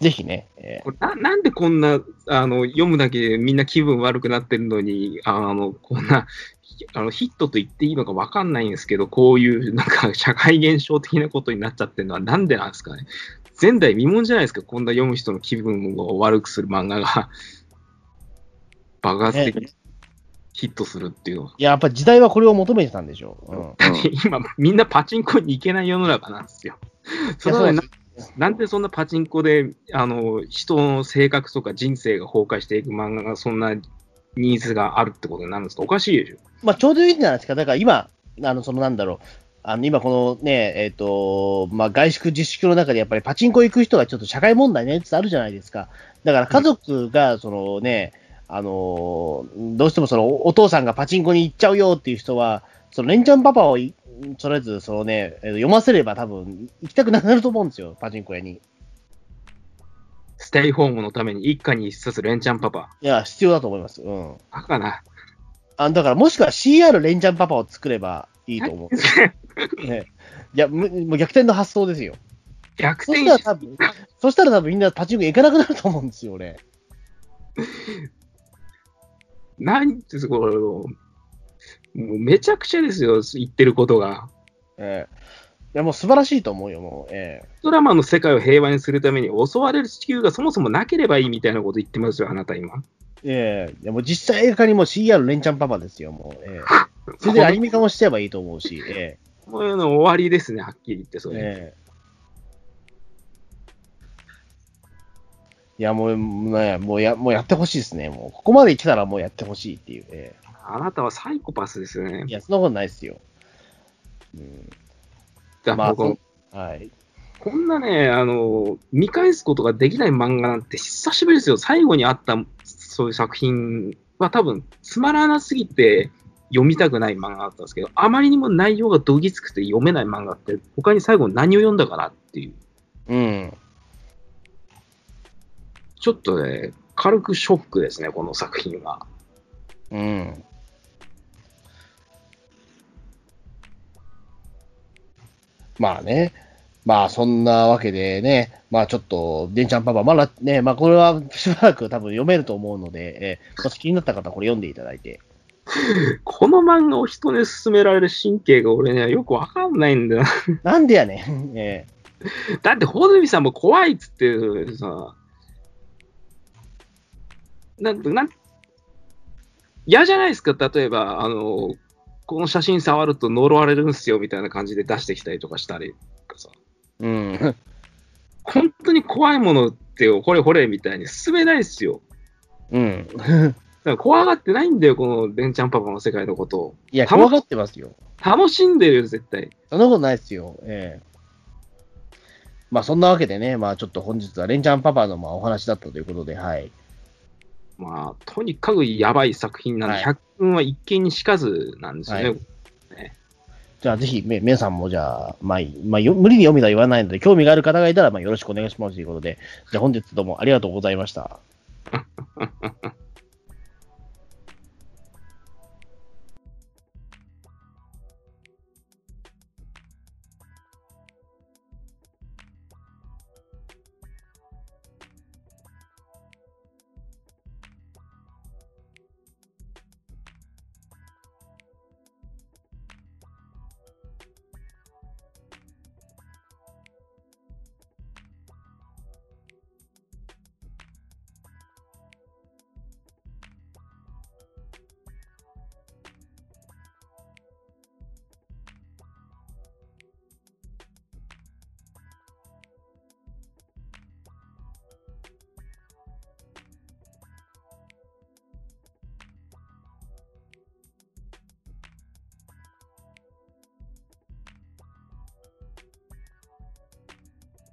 S2: ぜひね、え
S3: これななんでこんなあの読むだけでみんな気分悪くなってるのに、あのこんなあのヒットと言っていいのか分かんないんですけど、こういうなんか社会現象的なことになっちゃってるのはなんでなんですかね。前代未聞じゃないですか、こんな読む人の気分を悪くする漫画が爆発的にヒットするっていうのは。
S2: ーいや、やっぱ時代はこれを求めてたんでしょう。うん。
S3: 今、みんなパチンコに行けない世の中なんですよ。そのななんでそんなパチンコであの人の性格とか人生が崩壊していく漫画がそんなニーズがあるってことになるんですかおかしいでしょ。
S2: まあちょうどいいんじゃないですか。だから今、あの、そのなんだろう。あの、今このね、えっ、と、まあ外宿自粛の中でやっぱりパチンコ行く人がちょっと社会問題ねってあるじゃないですか。だから家族が、そのね、あの、どうしてもそのお父さんがパチンコに行っちゃうよっていう人は、そのレンチャンパパをとりあえず、そのね、読ませれば多分行きたくなくなると思うんですよ、パチンコ屋に。
S3: ステイホームのために一家に一冊レンチャンパパ。
S2: いや、必要だと思います。うん。
S3: バカな。
S2: あだからもしくは CR レンチャンパパを作ればいいと思う。ね、いや、むもう逆転の発想ですよ。そ
S3: 逆転
S2: したら多分、そしたら多分みんなパチンコ行かなくなると思うんですよ、俺。
S3: 何ですこれもうめちゃくちゃですよ、言ってることが。
S2: ええいや、もう素晴らしいと思うよ、もう。ええ
S3: ドラマの世界を平和にするために襲われる地球がそもそもなければいいみたいなこと言ってますよ、あなた今。
S2: ええいやもう実際映画化にも CR レンチャンパパですよ、もう。ええそれでアニメ化もしちゃえばいいと思うし、え
S3: こういうの終わりですね、はっきり言って、それ。
S2: えええいや、もう、ね、もうや、もうやってほしいですね。もう、ここまで来たらもうやってほしいっていうね。
S3: あなたはサイコパスですよね
S2: い。や、そんなことないですよ。うん。まあ
S3: だから僕
S2: そはい。
S3: こんなね、あの、見返すことができない漫画なんて久しぶりですよ。最後にあったそういう作品は多分つまらなすぎて読みたくない漫画だったんですけど、あまりにも内容がどぎつくて読めない漫画って他に最後に何を読んだかなっていう。
S2: うん。
S3: ちょっとね、軽くショックですね、この作品は。
S2: うん。まあね。まあそんなわけでね、まあちょっと、デンちゃんパパ、まだね、まあこれはしばらく多分読めると思うので、えーもし気になった方はこれ読んでいただいて。
S3: この漫画を人に勧められる神経が俺ね、よくわかんないんだよな。
S2: なんでやねん。え
S3: だって、穂積さんも怖いっつってさ、なんなん嫌じゃないですか、例えば、あの、この写真触ると呪われるんすよみたいな感じで出してきたりとかしたりとかさ、
S2: ーうん。
S3: 本当に怖いものって、ほれほれみたいに進めないですよ。
S2: うん。
S3: 怖がってないんだよ、このデンちゃんパパの世界のことを。
S2: いや、怖がってますよ。
S3: 楽しんでるよ、絶対。
S2: そんなことないですよ。ええまあそんなわけでね、まあちょっと本日はレンちゃんパパのまあお話だったということで、はい。
S3: まあ、とにかくやばい作品なんで、
S2: はい
S3: 100分は一見にしかずなんですよね。
S2: はいじゃあぜひ、め皆さんもじゃあ、まあ、まあ、よ無理に読みとは言わないので、興味がある方がいたら、まあよろしくお願いしますということで、じゃあ本日どうもありがとうございました。